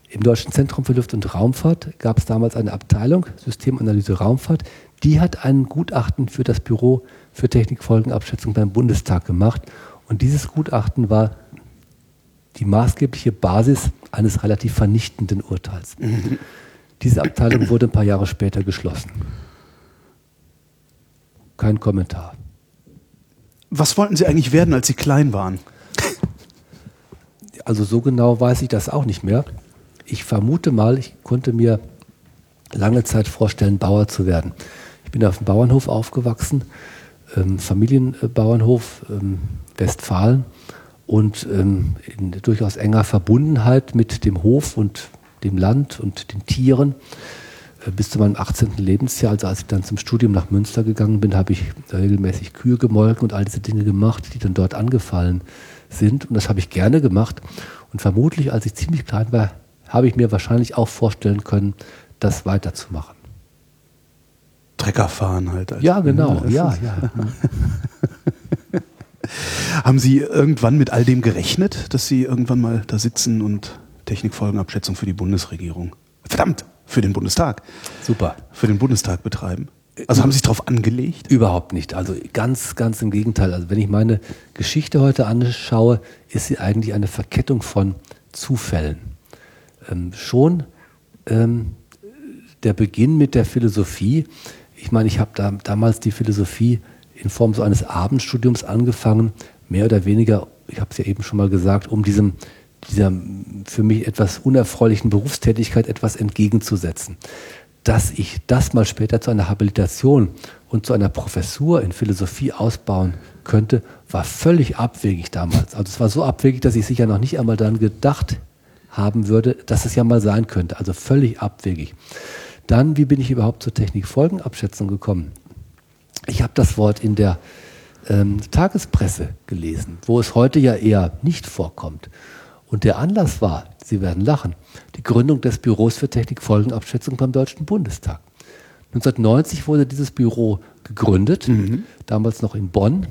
im Deutschen Zentrum für Luft- und Raumfahrt gab es damals eine Abteilung, Systemanalyse Raumfahrt, die hat ein Gutachten für das Büro für Technikfolgenabschätzung beim Bundestag gemacht. Und dieses Gutachten war die maßgebliche Basis eines relativ vernichtenden Urteils. Diese Abteilung wurde ein paar Jahre später geschlossen. Kein Kommentar. Was wollten Sie eigentlich werden, als Sie klein waren? Also so genau weiß ich das auch nicht mehr. Ich vermute mal, ich konnte mir lange Zeit vorstellen, Bauer zu werden. Ich bin auf dem Bauernhof aufgewachsen, ähm, Familienbauernhof ähm, Westfalen und ähm, in durchaus enger Verbundenheit mit dem Hof und dem Land und den Tieren. Äh, bis zu meinem 18. Lebensjahr, also als ich dann zum Studium nach Münster gegangen bin, habe ich regelmäßig Kühe gemolken und all diese Dinge gemacht, die dann dort angefallen sind. Und das habe ich gerne gemacht. Und vermutlich, als ich ziemlich klein war, habe ich mir wahrscheinlich auch vorstellen können, das weiterzumachen. Trecker fahren halt. Ja, genau. Ja, ja. Haben Sie irgendwann mit all dem gerechnet, dass Sie irgendwann mal da sitzen und Technikfolgenabschätzung für die Bundesregierung? Verdammt! Für den Bundestag. Super. Für den Bundestag betreiben. Also haben Sie sich darauf angelegt? Überhaupt nicht. Also ganz, ganz im Gegenteil. Also wenn ich meine Geschichte heute anschaue, ist sie eigentlich eine Verkettung von Zufällen. Ähm, schon ähm, der Beginn mit der Philosophie. Ich meine, ich habe da, damals die Philosophie in Form so eines Abendstudiums angefangen, mehr oder weniger, ich habe es ja eben schon mal gesagt, um diesem dieser für mich etwas unerfreulichen Berufstätigkeit etwas entgegenzusetzen. Dass ich das mal später zu einer Habilitation und zu einer Professur in Philosophie ausbauen könnte, war völlig abwegig damals. Also es war so abwegig, dass ich sicher noch nicht einmal daran gedacht haben würde, dass es ja mal sein könnte. Also völlig abwegig. Dann, wie bin ich überhaupt zur Technikfolgenabschätzung gekommen? Ich habe das Wort in der ähm, Tagespresse gelesen, wo es heute ja eher nicht vorkommt. Und der Anlass war, Sie werden lachen, die Gründung des Büros für Technikfolgenabschätzung beim Deutschen Bundestag. 1990 wurde dieses Büro gegründet, mhm. damals noch in Bonn.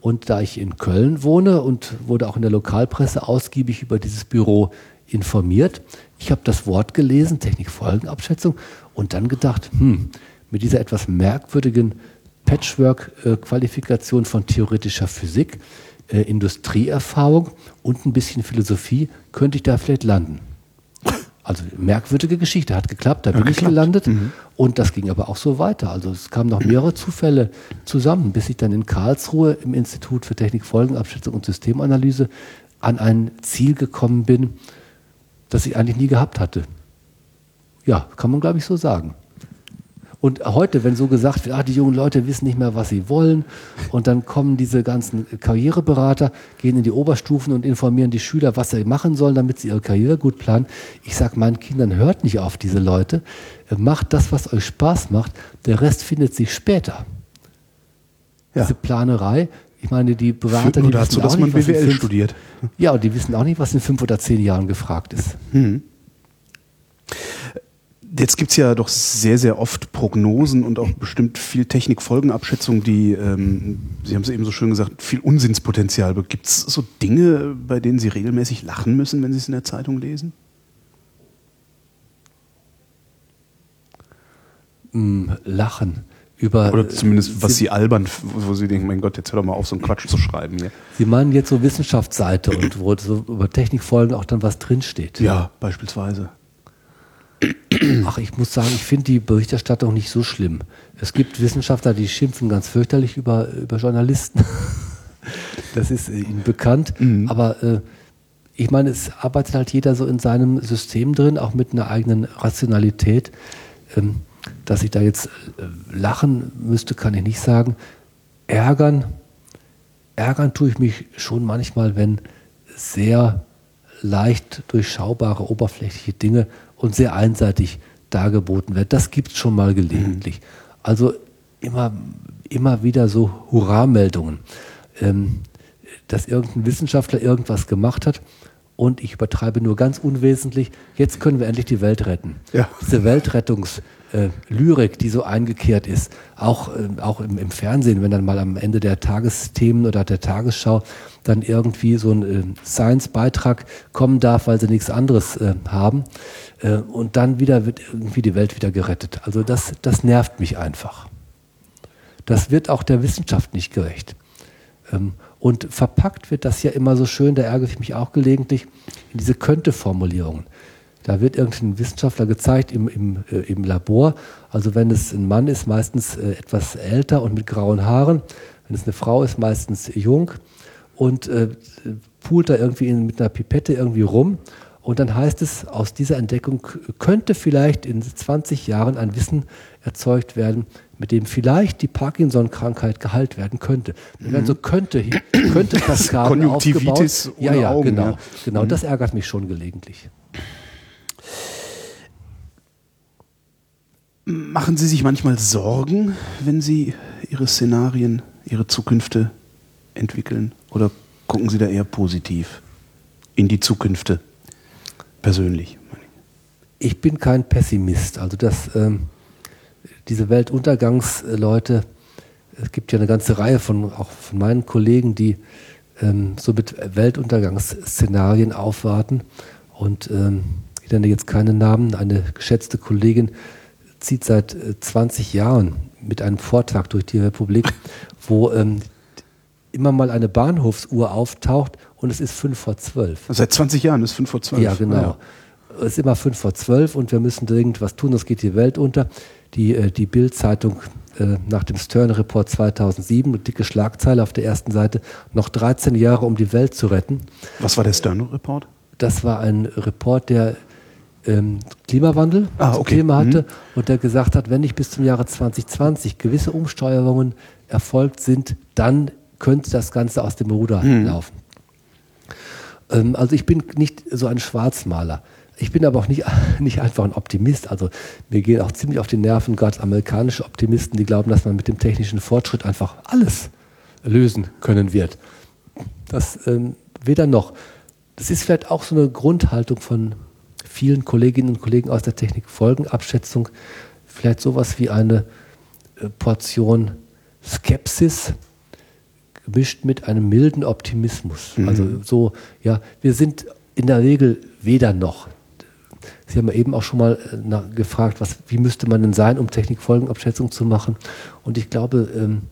Und da ich in Köln wohne und wurde auch in der Lokalpresse ausgiebig über dieses Büro informiert, ich habe das Wort gelesen, Technikfolgenabschätzung, und dann gedacht, hm, mit dieser etwas merkwürdigen Patchwork-Qualifikation von theoretischer Physik äh, Industrieerfahrung und ein bisschen Philosophie könnte ich da vielleicht landen. Also merkwürdige Geschichte, hat geklappt, da bin ich gelandet mhm. und das ging aber auch so weiter. Also es kamen noch mehrere Zufälle zusammen, bis ich dann in Karlsruhe im Institut für Technik, Folgenabschätzung und Systemanalyse an ein Ziel gekommen bin, das ich eigentlich nie gehabt hatte. Ja, kann man glaube ich so sagen. Und heute, wenn so gesagt wird, ah, die jungen Leute wissen nicht mehr, was sie wollen, und dann kommen diese ganzen Karriereberater, gehen in die Oberstufen und informieren die Schüler, was sie machen sollen, damit sie ihre Karriere gut planen. Ich sage meinen Kindern, hört nicht auf diese Leute, macht das, was euch Spaß macht, der Rest findet sich später. Ja. Diese Planerei, ich meine, die Berater, die dazu, wissen dass auch man nicht, BWL fünf, studiert. Ja, und die wissen auch nicht, was in fünf oder zehn Jahren gefragt ist. Hm. Jetzt gibt's ja doch sehr, sehr oft Prognosen und auch bestimmt viel Technikfolgenabschätzung, die, ähm, Sie haben es eben so schön gesagt, viel Unsinnspotenzial. Gibt's so Dinge, bei denen Sie regelmäßig lachen müssen, wenn Sie es in der Zeitung lesen? Mm, lachen über. Oder zumindest, was sie, sie albern, wo sie denken, mein Gott, jetzt hör doch mal auf, so einen Quatsch zu schreiben hier. Sie meinen jetzt so Wissenschaftsseite und wo so über Technikfolgen auch dann was drinsteht. Ja, beispielsweise. Ach, ich muss sagen, ich finde die Berichterstattung nicht so schlimm. Es gibt Wissenschaftler, die schimpfen ganz fürchterlich über, über Journalisten. das ist äh, ihnen bekannt. Mhm. Aber äh, ich meine, es arbeitet halt jeder so in seinem System drin, auch mit einer eigenen Rationalität. Ähm, dass ich da jetzt äh, lachen müsste, kann ich nicht sagen. Ärgern, ärgern tue ich mich schon manchmal, wenn sehr leicht durchschaubare, oberflächliche Dinge und sehr einseitig dargeboten werden. Das gibt es schon mal gelegentlich. Mhm. Also immer, immer wieder so Hurra-Meldungen, ähm, dass irgendein Wissenschaftler irgendwas gemacht hat und ich übertreibe nur ganz unwesentlich, jetzt können wir endlich die Welt retten. Ja. Diese Weltrettungs- äh, Lyrik, die so eingekehrt ist, auch, äh, auch im, im, Fernsehen, wenn dann mal am Ende der Tagesthemen oder der Tagesschau dann irgendwie so ein äh, Science-Beitrag kommen darf, weil sie nichts anderes äh, haben. Äh, und dann wieder wird irgendwie die Welt wieder gerettet. Also das, das nervt mich einfach. Das wird auch der Wissenschaft nicht gerecht. Ähm, und verpackt wird das ja immer so schön, da ärgere ich mich auch gelegentlich, in diese Könnte-Formulierungen. Da wird irgendein Wissenschaftler gezeigt im, im, äh, im Labor. Also wenn es ein Mann ist, meistens äh, etwas älter und mit grauen Haaren. Wenn es eine Frau ist, meistens jung. Und äh, poolt da irgendwie in, mit einer Pipette irgendwie rum. Und dann heißt es, aus dieser Entdeckung könnte vielleicht in 20 Jahren ein Wissen erzeugt werden, mit dem vielleicht die Parkinson-Krankheit geheilt werden könnte. Mhm. Also könnte, könnte Kaskaden aufgebaut. Ja, ja, Augen, genau. Ja. Genau, mhm. das ärgert mich schon gelegentlich. Machen Sie sich manchmal Sorgen, wenn Sie Ihre Szenarien, Ihre Zukünfte entwickeln? Oder gucken Sie da eher positiv in die Zukünfte persönlich? Ich bin kein Pessimist. Also das, ähm, diese Weltuntergangsleute, es gibt ja eine ganze Reihe von auch von meinen Kollegen, die ähm, so mit Weltuntergangsszenarien aufwarten. Und ähm, ich nenne jetzt keine Namen. Eine geschätzte Kollegin zieht seit 20 äh, Jahren mit einem Vortrag durch die Republik, wo ähm, immer mal eine Bahnhofsuhr auftaucht und es ist 5 vor 12. Seit 20 Jahren ist 5 vor 12. Ja, genau. Ja. Es ist immer 5 vor 12 und wir müssen dringend was tun, sonst geht die Welt unter. Die, äh, die Bild-Zeitung äh, nach dem Stern-Report 2007, eine dicke Schlagzeile auf der ersten Seite, noch 13 Jahre, um die Welt zu retten. Was war der Stern-Report? Das war ein Report, der ähm, Klimawandel ah, okay. Thema hatte mhm. und der gesagt hat, wenn nicht bis zum Jahre 2020 gewisse Umsteuerungen erfolgt sind, dann könnte das Ganze aus dem Ruder mhm. laufen. Ähm, also ich bin nicht so ein Schwarzmaler. Ich bin aber auch nicht, nicht einfach ein Optimist. Also mir gehen auch ziemlich auf die Nerven gerade amerikanische Optimisten, die glauben, dass man mit dem technischen Fortschritt einfach alles lösen können wird. Das ähm, weder noch. Das ist vielleicht auch so eine Grundhaltung von vielen Kolleginnen und Kollegen aus der Technik Folgenabschätzung vielleicht sowas wie eine äh, Portion Skepsis gemischt mit einem milden Optimismus. Mhm. Also so, ja, wir sind in der Regel weder noch. Sie haben eben auch schon mal äh, gefragt, was, wie müsste man denn sein, um Technikfolgenabschätzung zu machen? Und ich glaube, ähm,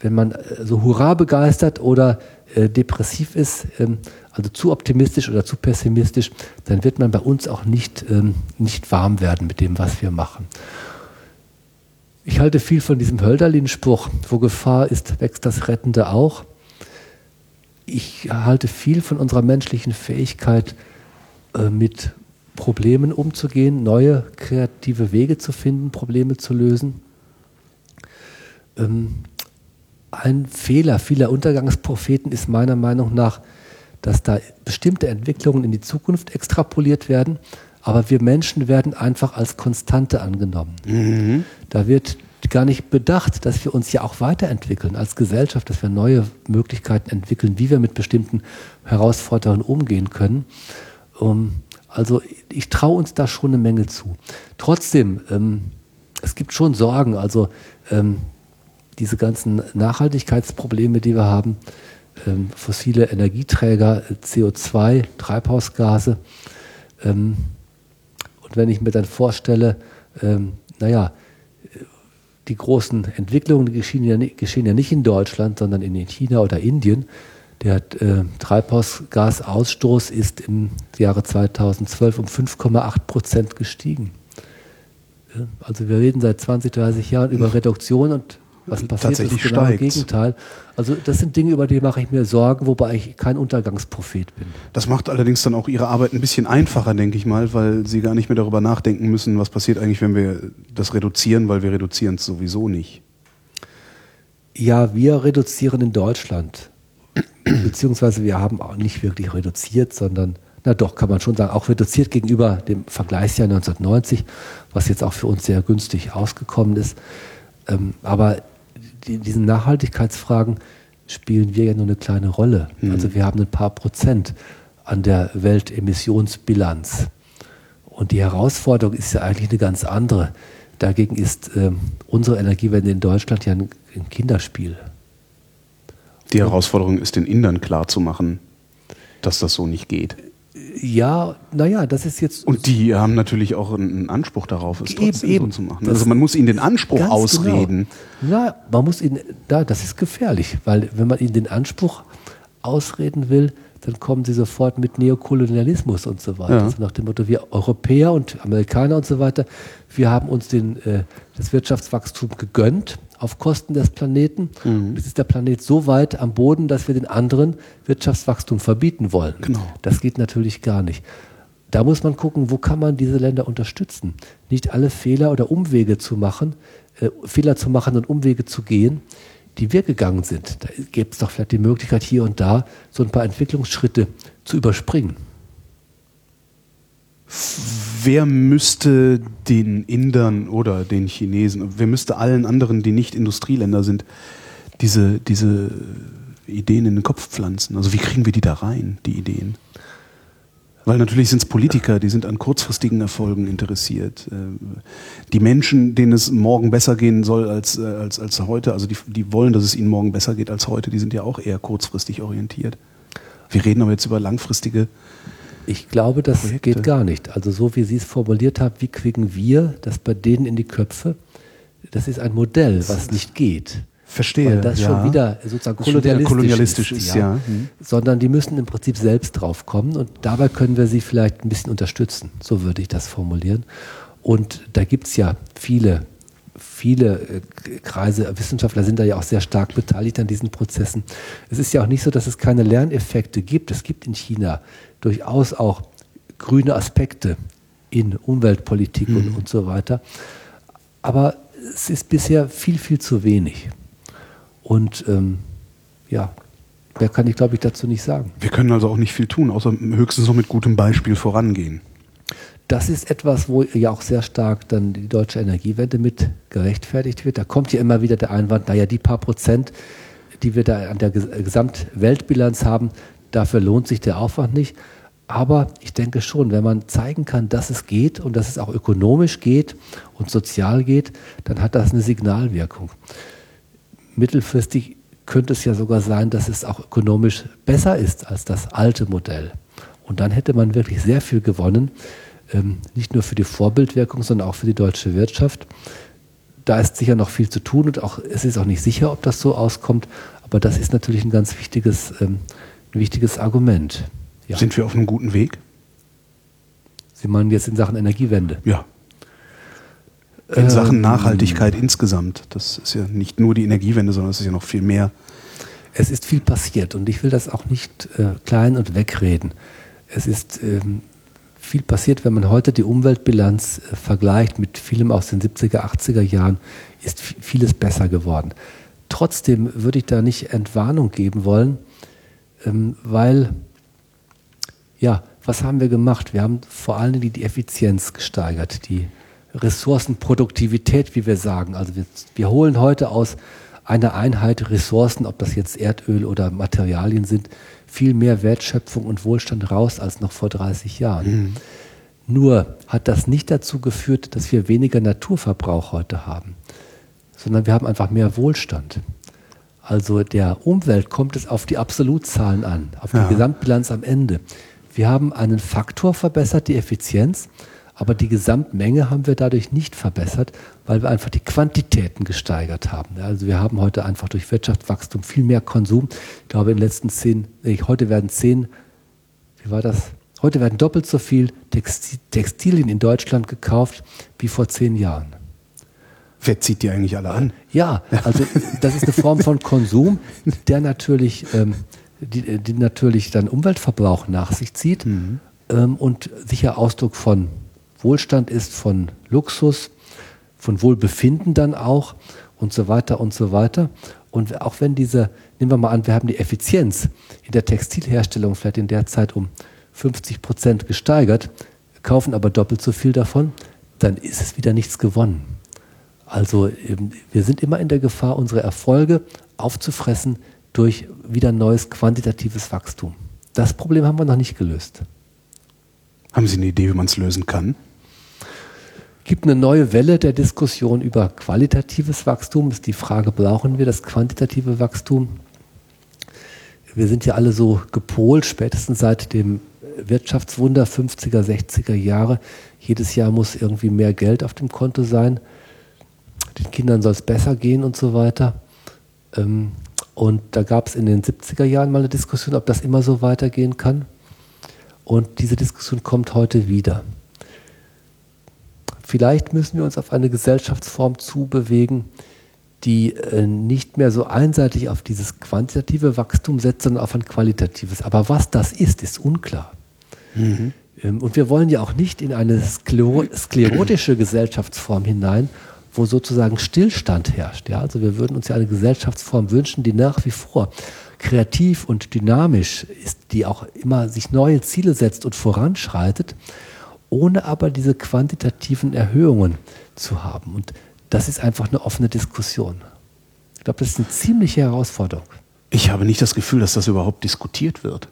wenn man äh, so hurra begeistert oder äh, depressiv ist, ähm, also zu optimistisch oder zu pessimistisch, dann wird man bei uns auch nicht, ähm, nicht warm werden mit dem, was wir machen. Ich halte viel von diesem Hölderlin-Spruch, wo Gefahr ist, wächst das Rettende auch. Ich halte viel von unserer menschlichen Fähigkeit, äh, mit Problemen umzugehen, neue kreative Wege zu finden, Probleme zu lösen. Ähm, ein Fehler vieler Untergangspropheten ist meiner Meinung nach, dass da bestimmte Entwicklungen in die Zukunft extrapoliert werden, aber wir Menschen werden einfach als Konstante angenommen. Mhm. Da wird gar nicht bedacht, dass wir uns ja auch weiterentwickeln als Gesellschaft, dass wir neue Möglichkeiten entwickeln, wie wir mit bestimmten Herausforderungen umgehen können. Um, ähm, also ich traue uns da schon eine Menge zu. Trotzdem, ähm, es gibt schon Sorgen. Also ähm, diese ganzen Nachhaltigkeitsprobleme, die wir haben, ähm, fossile Energieträger, CO2, Treibhausgase. Ähm, und wenn ich mir dann vorstelle, ähm, naja, die großen Entwicklungen die geschehen, ja, geschehen ja nicht in Deutschland, sondern in China oder Indien. Der äh, Treibhausgasausstoß ist im Jahre 2012 um 5,8 Prozent gestiegen. Also wir reden seit 20, 30 Jahren über Reduktion und was passiert Tatsächlich ist genau steigt's. im Gegenteil. Also das sind Dinge, über die mache ich mir Sorgen, wobei ich kein Untergangsprophet bin. Das macht allerdings dann auch Ihre Arbeit ein bisschen einfacher, denke ich mal, weil Sie gar nicht mehr darüber nachdenken müssen, was passiert eigentlich, wenn wir das reduzieren, weil wir reduzieren es sowieso nicht. Ja, wir reduzieren in Deutschland. Beziehungsweise wir haben auch nicht wirklich reduziert, sondern, na doch, kann man schon sagen, auch reduziert gegenüber dem Vergleichsjahr 1990, was jetzt auch für uns sehr günstig ausgekommen ist. Ähm, aber die, diesen Nachhaltigkeitsfragen spielen wir ja nur eine kleine Rolle. Mhm. Also wir haben ein paar Prozent an der Weltemissionsbilanz. Und die Herausforderung ist ja eigentlich eine ganz andere. Dagegen ist ähm, unsere Energiewende in Deutschland ja ein, ein Kinderspiel. Die Herausforderung ist den Indern klarzumachen, dass das so nicht geht. Ja, naja, das ist jetzt. Und die haben natürlich auch einen Anspruch darauf, es Eben, trotzdem eben. so zu machen. Also man muss ihnen den Anspruch Ganz ausreden. Genau. Na, man muss ihn, da, das ist gefährlich, weil wenn man ihnen den Anspruch ausreden will, dann kommen sie sofort mit Neokolonialismus und so weiter. Ja. Also nach dem Motto, wir Europäer und Amerikaner und so weiter, wir haben uns den, äh, das Wirtschaftswachstum gegönnt auf Kosten des Planeten. Mhm. Jetzt ist der Planet so weit am Boden, dass wir den anderen Wirtschaftswachstum verbieten wollen. Genau. Das geht natürlich gar nicht. Da muss man gucken, wo kann man diese Länder unterstützen. Nicht alle Fehler oder Umwege zu machen, äh, Fehler zu machen und Umwege zu gehen, die wir gegangen sind. Da gäbe es doch vielleicht die Möglichkeit, hier und da so ein paar Entwicklungsschritte zu überspringen. Wer müsste den Indern oder den Chinesen, wer müsste allen anderen, die nicht Industrieländer sind, diese, diese Ideen in den Kopf pflanzen? Also wie kriegen wir die da rein, die Ideen? Weil natürlich sind es Politiker, die sind an kurzfristigen Erfolgen interessiert. Äh, Die Menschen, denen es morgen besser gehen soll als, äh, als, als heute, also die, die wollen, dass es ihnen morgen besser geht als heute, die sind ja auch eher kurzfristig orientiert. Wir reden aber jetzt über langfristige Ich glaube, das Projekte. geht gar nicht. Also so wie Sie es formuliert haben, wie kriegen wir das bei denen in die Köpfe? Das ist ein Modell, was nicht geht. Verstehe. Weil das ja. schon wieder sozusagen wieder kolonialistisch, kolonialistisch ist. ist, ja. Hm. Sondern die müssen im Prinzip selbst drauf kommen und dabei können wir sie vielleicht ein bisschen unterstützen. So würde ich das formulieren. Und da gibt es ja viele, viele äh, Kreise, Wissenschaftler sind da ja auch sehr stark beteiligt an diesen Prozessen. Es ist ja auch nicht so, dass es keine Lerneffekte gibt. Es gibt in China durchaus auch grüne Aspekte in Umweltpolitik und, und so weiter. Aber es ist bisher viel, viel zu wenig. Und ähm, ja, mehr kann ich, glaube ich, dazu nicht sagen. Wir können also auch nicht viel tun, außer höchstens noch mit gutem Beispiel vorangehen. Das ist etwas, wo ja auch sehr stark dann die deutsche Energiewende mit gerechtfertigt wird. Da kommt ja immer wieder der Einwand, naja, die paar Prozent, die wir da an der Ges- Gesamtweltbilanz haben, dafür lohnt sich der Aufwand nicht. Aber ich denke schon, wenn man zeigen kann, dass es geht und dass es auch ökonomisch geht und sozial geht, dann hat das eine Signalwirkung. Mittelfristig könnte es ja sogar sein, dass es auch ökonomisch besser ist als das alte Modell. Und dann hätte man wirklich sehr viel gewonnen, ähm, nicht nur für die Vorbildwirkung, sondern auch für die deutsche Wirtschaft. Da ist sicher noch viel zu tun und auch, es ist auch nicht sicher, ob das so auskommt, aber das ist natürlich ein ganz wichtiges, ähm, ein wichtiges Argument. Ja. Sind wir auf einem guten Weg? Sie meinen jetzt in Sachen Energiewende? Ja. In Ähm, Sachen Nachhaltigkeit insgesamt. Das ist ja nicht nur die Energiewende, sondern es ist ja noch viel mehr. Es ist viel passiert und ich will das auch nicht äh, klein und wegreden. Es ist ähm, viel passiert, wenn man heute die Umweltbilanz äh, vergleicht mit vielem aus den 70er, 80er Jahren, ist vi- vieles besser geworden. Trotzdem würde ich da nicht Entwarnung geben wollen, ähm, weil, ja, was haben wir gemacht? Wir haben vor allen Dingen die Effizienz gesteigert, die Ressourcenproduktivität, wie wir sagen. Also wir, wir holen heute aus einer Einheit Ressourcen, ob das jetzt Erdöl oder Materialien sind, viel mehr Wertschöpfung und Wohlstand raus als noch vor 30 Jahren. Nur hat das nicht dazu geführt, dass wir weniger Naturverbrauch heute haben, sondern wir haben einfach mehr Wohlstand. Also der Umwelt kommt es auf die Absolutzahlen an, auf die Ja. Gesamtbilanz am Ende. Wir haben einen Faktor verbessert, die Effizienz, Aber die Gesamtmenge haben wir dadurch nicht verbessert, weil wir einfach die Quantitäten gesteigert haben. Also wir haben heute einfach durch Wirtschaftswachstum viel mehr Konsum. Ich glaube, in den letzten zehn, heute werden zehn, wie war das? Heute werden doppelt so viel Textilien in Deutschland gekauft wie vor zehn Jahren. Wer zieht die eigentlich alle an? Ja, also das ist eine Form von Konsum, der natürlich, ähm, die, die, natürlich dann Umweltverbrauch nach sich zieht mhm. ähm, und sicher Ausdruck von Wohlstand ist, von Luxus, von Wohlbefinden dann auch und so weiter und so weiter. Und auch wenn diese, nehmen wir mal an, wir haben die Effizienz in der Textilherstellung vielleicht in der Zeit um 50 Prozent gesteigert, kaufen aber doppelt so viel davon, dann ist es wieder nichts gewonnen. Also ähm, wir sind immer in der Gefahr, unsere Erfolge aufzufressen durch wieder neues quantitatives Wachstum. Das Problem haben wir noch nicht gelöst. Haben Sie eine Idee, wie man es lösen kann? Es gibt eine neue Welle der Diskussion über qualitatives Wachstum. ist die Frage, brauchen wir das quantitative Wachstum? Wir sind ja alle so gepolt, spätestens seit dem Wirtschaftswunder 50er, 60er Jahre. Jedes Jahr muss irgendwie mehr Geld auf dem Konto sein. Den Kindern soll es besser gehen und so weiter. Ähm, und da gab es in den 70er Jahren mal eine Diskussion, ob das immer so weitergehen kann. Und diese Diskussion kommt heute wieder. Vielleicht müssen wir uns auf eine Gesellschaftsform zubewegen, die äh, nicht mehr so einseitig auf dieses quantitative Wachstum setzt, sondern auf ein qualitatives. Aber was das ist, ist unklar. Mhm. Ähm, und wir wollen ja auch nicht in eine sklero sklerotische Gesellschaftsform hinein, wo sozusagen Stillstand herrscht. Ja? Also wir würden uns ja eine Gesellschaftsform wünschen, die nach wie vor kreativ und dynamisch ist, die auch immer sich neue Ziele setzt und voranschreitet, ohne aber diese quantitativen Erhöhungen zu haben. Und das ist einfach eine offene Diskussion. Ich glaube, das ist eine ziemliche Herausforderung. Ich habe nicht das Gefühl, dass das überhaupt diskutiert wird.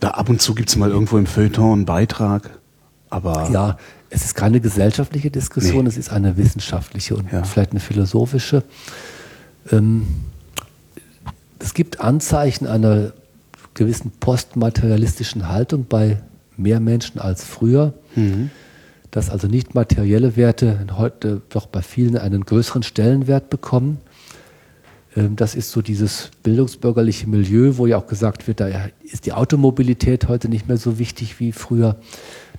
Da ab und zu gibt es mal irgendwo im Feuilleton einen Beitrag, aber. Ja, es ist keine gesellschaftliche Diskussion, nee. es ist eine wissenschaftliche und ja. vielleicht eine philosophische. Ähm, es gibt Anzeichen einer gewissen postmaterialistischen Haltung bei mehr Menschen als früher, mhm. dass also nicht materielle Werte heute doch bei vielen einen größeren Stellenwert bekommen. Ähm, das ist so dieses bildungsbürgerliche Milieu, wo ja auch gesagt wird, da ist die Automobilität heute nicht mehr so wichtig wie früher.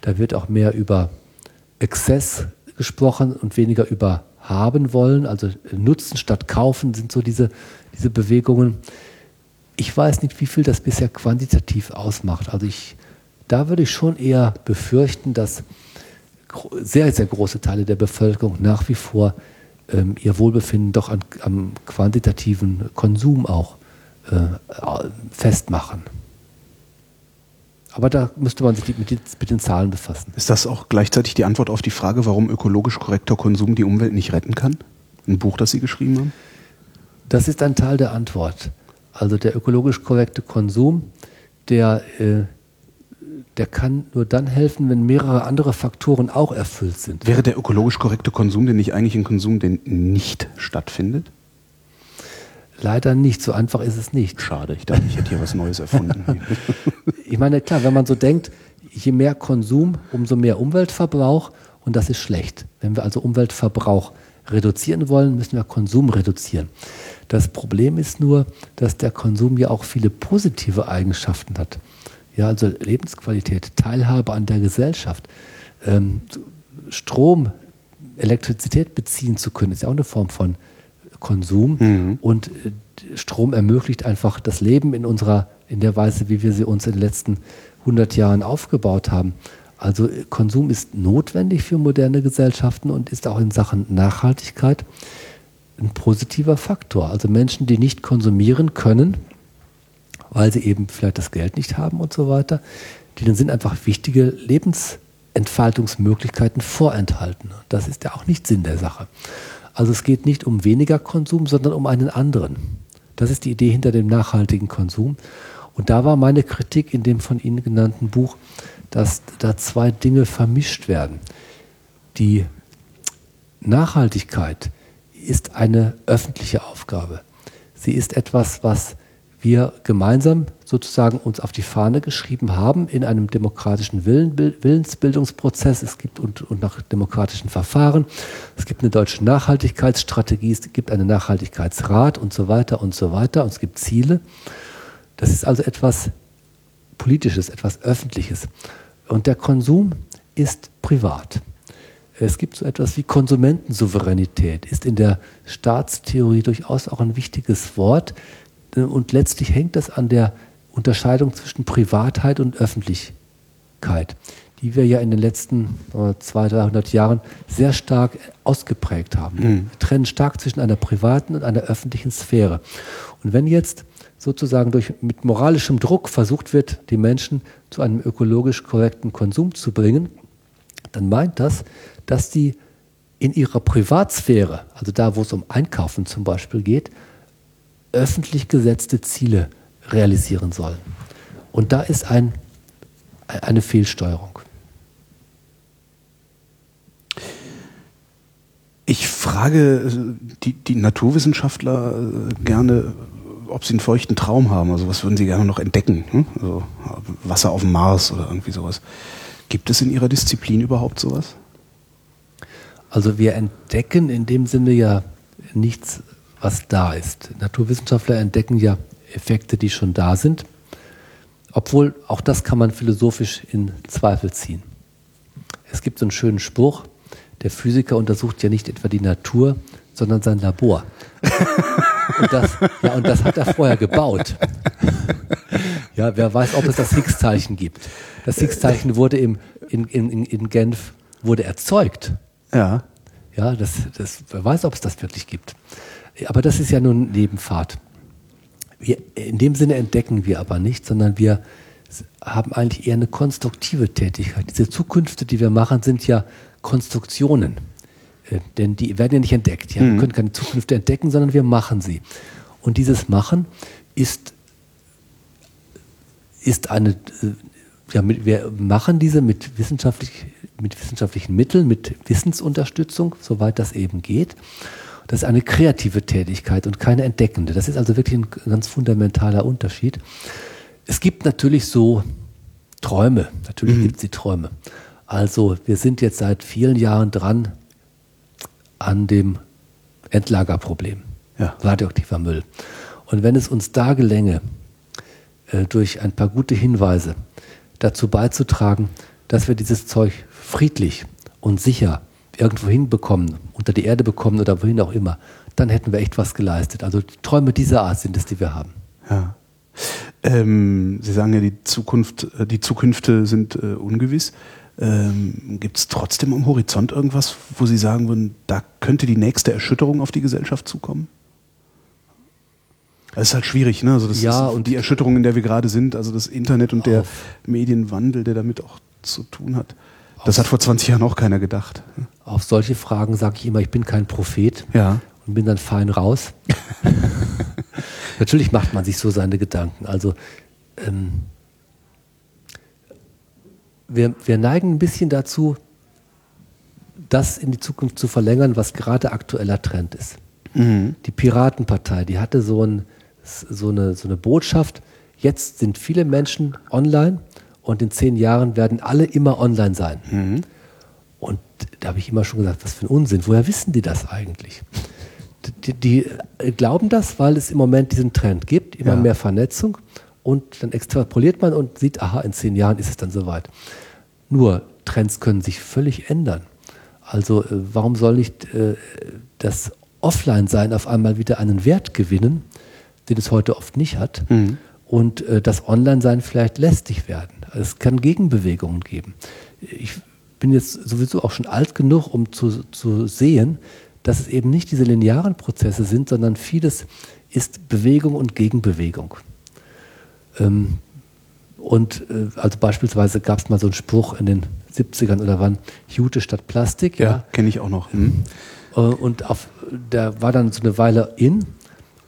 Da wird auch mehr über Exzess gesprochen und weniger über haben wollen. Also Nutzen statt kaufen sind so diese, diese Bewegungen. Ich weiß nicht, wie viel das bisher quantitativ ausmacht. Also ich, da würde ich schon eher befürchten, dass sehr, sehr große Teile der Bevölkerung nach wie vor ähm, ihr Wohlbefinden doch an, am quantitativen Konsum auch äh, festmachen. Aber da müsste man sich mit den, mit den, Zahlen befassen. Ist das auch gleichzeitig die Antwort auf die Frage, warum ökologisch korrekter Konsum die Umwelt nicht retten kann? Ein Buch, das Sie geschrieben haben? Das ist ein Teil der Antwort. Also der ökologisch korrekte Konsum, der äh, der kann nur dann helfen, wenn mehrere andere Faktoren auch erfüllt sind. Wäre der ökologisch korrekte Konsum denn nicht eigentlich ein Konsum, der nicht stattfindet? Leider nicht, so einfach ist es nicht. Schade, ich dachte, ich hätte hier was Neues erfunden. ich meine, klar, wenn man so denkt, je mehr Konsum, umso mehr Umweltverbrauch und das ist schlecht. Wenn wir also Umweltverbrauch reduzieren wollen, müssen wir Konsum reduzieren. Das Problem ist nur, dass der Konsum ja auch viele positive Eigenschaften hat. Ja, also Lebensqualität, Teilhabe an der Gesellschaft, ähm, Strom, Elektrizität beziehen zu können, ist ja auch eine Form von Konsum. Mhm. Und äh, Strom ermöglicht einfach das Leben in unserer, in der Weise, wie wir sie uns in den letzten 100 Jahren aufgebaut haben. Also äh, Konsum ist notwendig für moderne Gesellschaften und ist auch in Sachen Nachhaltigkeit ein positiver Faktor. Also Menschen, die nicht konsumieren können, weil sie eben vielleicht das Geld nicht haben und so weiter. Denen sind einfach wichtige Lebensentfaltungsmöglichkeiten vorenthalten. Das ist ja auch nicht Sinn der Sache. Also es geht nicht um weniger Konsum, sondern um einen anderen. Das ist die Idee hinter dem nachhaltigen Konsum. Und da war meine Kritik in dem von Ihnen genannten Buch, dass da zwei Dinge vermischt werden. Die Nachhaltigkeit ist eine öffentliche Aufgabe. Sie ist etwas, was wir gemeinsam sozusagen uns auf die Fahne geschrieben haben in einem demokratischen Willen, Willensbildungsprozess. Es gibt und, und nach demokratischen Verfahren. Es gibt eine deutsche Nachhaltigkeitsstrategie, es gibt einen Nachhaltigkeitsrat und so weiter und so weiter. Und es gibt Ziele. Das ist also etwas Politisches, etwas Öffentliches. Und der Konsum ist privat. Es gibt so etwas wie Konsumentensouveränität, ist in der Staatstheorie durchaus auch ein wichtiges Wort. Und letztlich hängt das an der Unterscheidung zwischen Privatheit und Öffentlichkeit, die wir ja in den letzten 200, 300 Jahren sehr stark ausgeprägt haben. Mhm. Wir trennen stark zwischen einer privaten und einer öffentlichen Sphäre. Und wenn jetzt sozusagen durch, mit moralischem Druck versucht wird, die Menschen zu einem ökologisch korrekten Konsum zu bringen, dann meint das, dass die in ihrer Privatsphäre, also da, wo es um Einkaufen zum Beispiel geht, öffentlich gesetzte Ziele realisieren sollen. Und da ist ein, eine Fehlsteuerung. Ich frage die, die Naturwissenschaftler äh, gerne, ob sie einen feuchten Traum haben. Also was würden sie gerne noch entdecken? Hm? Also Wasser auf dem Mars oder irgendwie sowas. Gibt es in Ihrer Disziplin überhaupt sowas? Also wir entdecken in dem Sinne ja nichts, was da ist. Naturwissenschaftler entdecken ja Effekte, die schon da sind. Obwohl auch das kann man philosophisch in Zweifel ziehen. Es gibt so einen schönen Spruch, der Physiker untersucht ja nicht etwa die Natur, sondern sein Labor. und, das, ja, und das hat er vorher gebaut. ja, wer weiß, ob es das Higgs-Zeichen gibt. Das Higgs-Zeichen wurde im, in, in, in Genf wurde erzeugt. Ja. Ja, das, das, wer weiß, ob es das wirklich gibt. Aber das ist ja nur eine Nebenfahrt. Wir, in dem Sinne entdecken wir aber nicht, sondern wir haben eigentlich eher eine konstruktive Tätigkeit. Diese Zukünfte, die wir machen, sind ja Konstruktionen. Äh, denn die werden ja nicht entdeckt. Ja? Mhm. Wir können keine Zukünfte entdecken, sondern wir machen sie. Und dieses Machen ist, ist eine, äh, ja, mit, wir machen diese mit, wissenschaftlich, mit wissenschaftlichen Mitteln, mit Wissensunterstützung, soweit das eben geht. Das ist eine kreative Tätigkeit und keine entdeckende. Das ist also wirklich ein ganz fundamentaler Unterschied. Es gibt natürlich so Träume. Natürlich mhm. gibt es die Träume. Also wir sind jetzt seit vielen Jahren dran an dem Endlagerproblem. Ja. Radioaktiver Müll. Und wenn es uns da gelänge, äh, durch ein paar gute Hinweise dazu beizutragen, dass wir dieses Zeug friedlich und sicher irgendwo hinbekommen, unter die Erde bekommen oder wohin auch immer, dann hätten wir echt was geleistet. Also Träume dieser Art sind es, die wir haben. Ja. Ähm, Sie sagen ja, die Zukunft, äh, die Zukünfte sind äh, ungewiss. Ähm, Gibt es trotzdem am Horizont irgendwas, wo Sie sagen würden, da könnte die nächste Erschütterung auf die Gesellschaft zukommen? Das ist halt schwierig, ne? Also das ja, ist und die Erschütterung, in der wir gerade sind, also das Internet und der Medienwandel, der damit auch zu tun hat. Das hat vor 20 Jahren auch keiner gedacht. Auf solche Fragen sage ich immer, ich bin kein Prophet ja. und bin dann fein raus. Natürlich macht man sich so seine Gedanken. Also ähm, wir, wir neigen ein bisschen dazu, das in die Zukunft zu verlängern, was gerade aktueller Trend ist. Mhm. Die Piratenpartei, die hatte so ein so eine, so eine Botschaft, jetzt sind viele Menschen online und in zehn Jahren werden alle immer online sein. Mhm. Und da habe ich immer schon gesagt, was für ein Unsinn, woher wissen die das eigentlich? Die, die, glauben das, weil es im Moment diesen Trend gibt, immer ja. mehr Vernetzung und dann extrapoliert man und sieht, aha, in zehn Jahren ist es dann soweit. Nur Trends können sich völlig ändern. Also äh, warum soll nicht äh, das Offline-Sein auf einmal wieder einen Wert gewinnen, den es heute oft nicht hat. Mhm. Und äh, das Online-Sein vielleicht lästig werden. Also es kann Gegenbewegungen geben. Ich bin jetzt sowieso auch schon alt genug, um zu, zu sehen, dass es eben nicht diese linearen Prozesse sind, sondern vieles ist Bewegung und Gegenbewegung. Ähm, und äh, also beispielsweise gab es mal so einen Spruch in den 70ern oder wann, Jute statt Plastik. Ja, ja. kenne ich auch noch. Mhm. Äh, und auf, der war dann so eine Weile in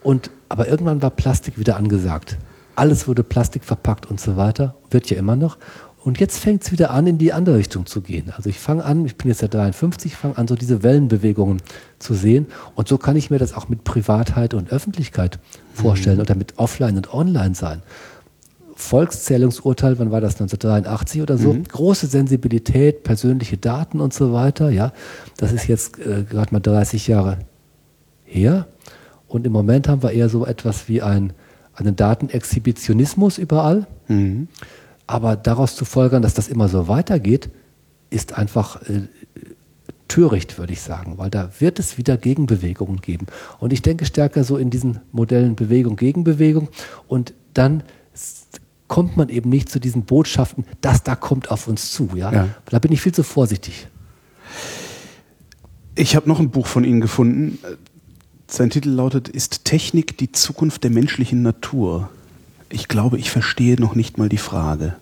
und aber irgendwann war Plastik wieder angesagt. Alles wurde Plastik verpackt und so weiter, wird ja immer noch. Und jetzt fängt es wieder an, in die andere Richtung zu gehen. Also ich fange an, ich bin jetzt ja 53, fange an, so diese Wellenbewegungen zu sehen. Und so kann ich mir das auch mit Privatheit und Öffentlichkeit vorstellen mhm. oder mit Offline und Online sein. Volkszählungsurteil, wann war das, 1983 oder so? Mhm. Große Sensibilität, persönliche Daten und so weiter. Ja, das ist jetzt äh, gerade mal 30 Jahre her. Und im Moment haben wir eher so etwas wie ein, einen Datenexhibitionismus überall. Mhm. Aber daraus zu folgern, dass das immer so weitergeht, ist einfach äh, töricht, würde ich sagen, weil da wird es wieder Gegenbewegungen geben. Und ich denke stärker so in diesen Modellen Bewegung, Gegenbewegung. Und dann kommt man eben nicht zu diesen Botschaften, das da kommt auf uns zu. Ja? ja. Da bin ich viel zu vorsichtig. Ich habe noch ein Buch von Ihnen gefunden. Sein Titel lautet Ist Technik die Zukunft der menschlichen Natur? ich glaube, ich verstehe noch nicht mal die Frage.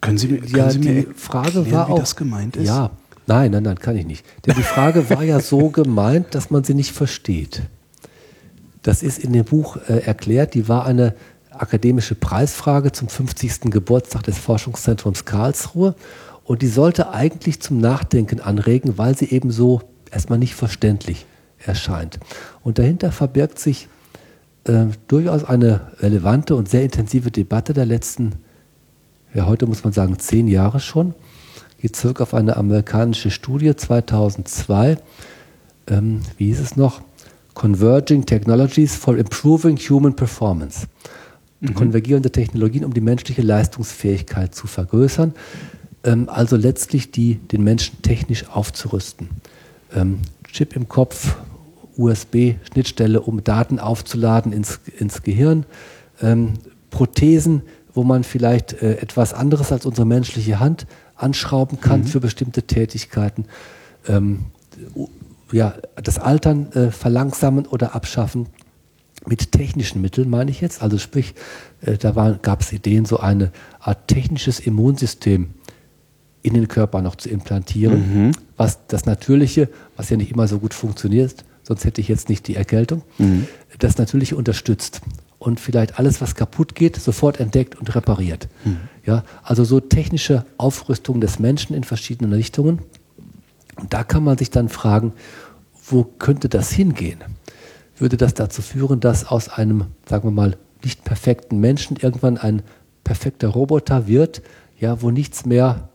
Können Sie mir, können ja, Sie mir die Frage erklären, war auch, das gemeint ist? Ja, nein, nein, nein, kann ich nicht. Denn die Frage war ja so gemeint, dass man sie nicht versteht. Das ist in dem Buch äh, erklärt. Die war eine akademische Preisfrage zum 50. Geburtstag des Forschungszentrums Karlsruhe. Und die sollte eigentlich zum Nachdenken anregen, weil sie eben so erstmal nicht verständlich erscheint. Und dahinter verbirgt sich äh, durchaus eine relevante und sehr intensive Debatte der letzten, ja heute muss man sagen, zehn Jahre schon. Geht zurück auf eine amerikanische Studie 2002. Ähm, wie hieß es noch? Converging Technologies for Improving Human Performance. Mhm. Konvergierende Technologien, um die menschliche Leistungsfähigkeit zu vergrößern. Ähm, also letztlich die, den Menschen technisch aufzurüsten. Ähm, Chip im Kopf, USB-Schnittstelle, um Daten aufzuladen ins, ins Gehirn. Ähm, Prothesen, wo man vielleicht äh, etwas anderes als unsere menschliche Hand anschrauben kann mhm. für bestimmte Tätigkeiten. Ähm, ja, das Altern äh, verlangsamen oder abschaffen mit technischen Mitteln, meine ich jetzt. Also sprich, äh, da gab es Ideen, so eine Art technisches Immunsystem in den Körper noch zu implantieren, mhm. was das Natürliche, was ja nicht immer so gut funktioniert, sonst hätte ich jetzt nicht die Erkältung, mhm. das natürlich unterstützt und vielleicht alles, was kaputt geht, sofort entdeckt und repariert. Mhm. Ja, also so technische Aufrüstung des Menschen in verschiedenen Richtungen. Und da kann man sich dann fragen, wo könnte das hingehen? Würde das dazu führen, dass aus einem, sagen wir mal, nicht perfekten Menschen irgendwann ein perfekter Roboter wird, ja, wo nichts mehr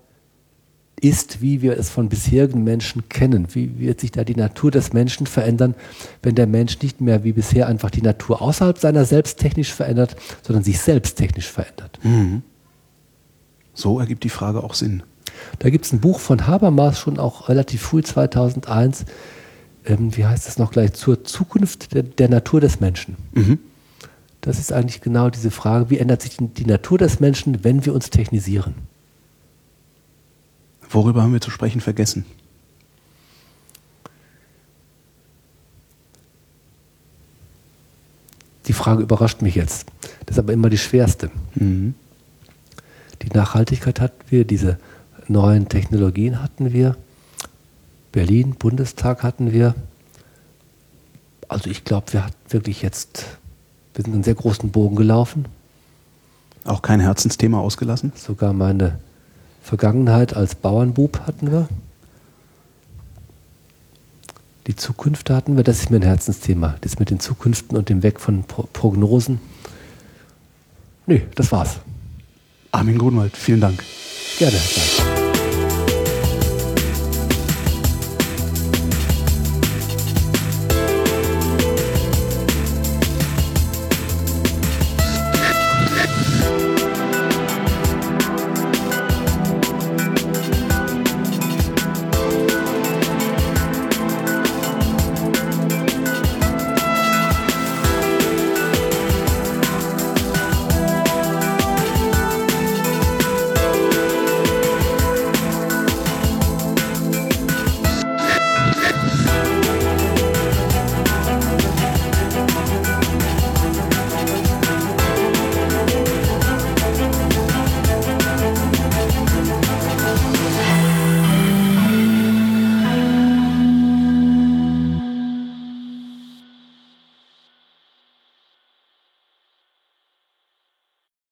ist, wie wir es von bisherigen Menschen kennen. Wie wird sich da die Natur des Menschen verändern, wenn der Mensch nicht mehr wie bisher einfach die Natur außerhalb seiner selbst technisch verändert, sondern sich selbst technisch verändert? Mhm. So ergibt die Frage auch Sinn. Da gibt es ein Buch von Habermas schon auch relativ früh 2001. Ähm, wie heißt es noch gleich? Zur Zukunft der, der Natur des Menschen. Mhm. Das ist eigentlich genau diese Frage, wie ändert sich die Natur des Menschen, wenn wir uns technisieren? Worüber haben wir zu sprechen vergessen? Die Frage überrascht mich jetzt. Das ist aber immer die schwerste. Mhm. Die Nachhaltigkeit hatten wir, diese neuen Technologien hatten wir, Berlin, Bundestag hatten wir. Also ich glaube, wir hatten wirklich jetzt, wir sind einen sehr großen Bogen gelaufen. Auch kein Herzensthema ausgelassen? Sogar meine Vergangenheit als Bauernbub hatten wir. Die Zukunft hatten wir, das ist mir ein Herzensthema. Das mit den Zukünften und dem Weg von Pro Prognosen. Nee, das war's. Armin Grunwald, vielen Dank. Gerne. Danke.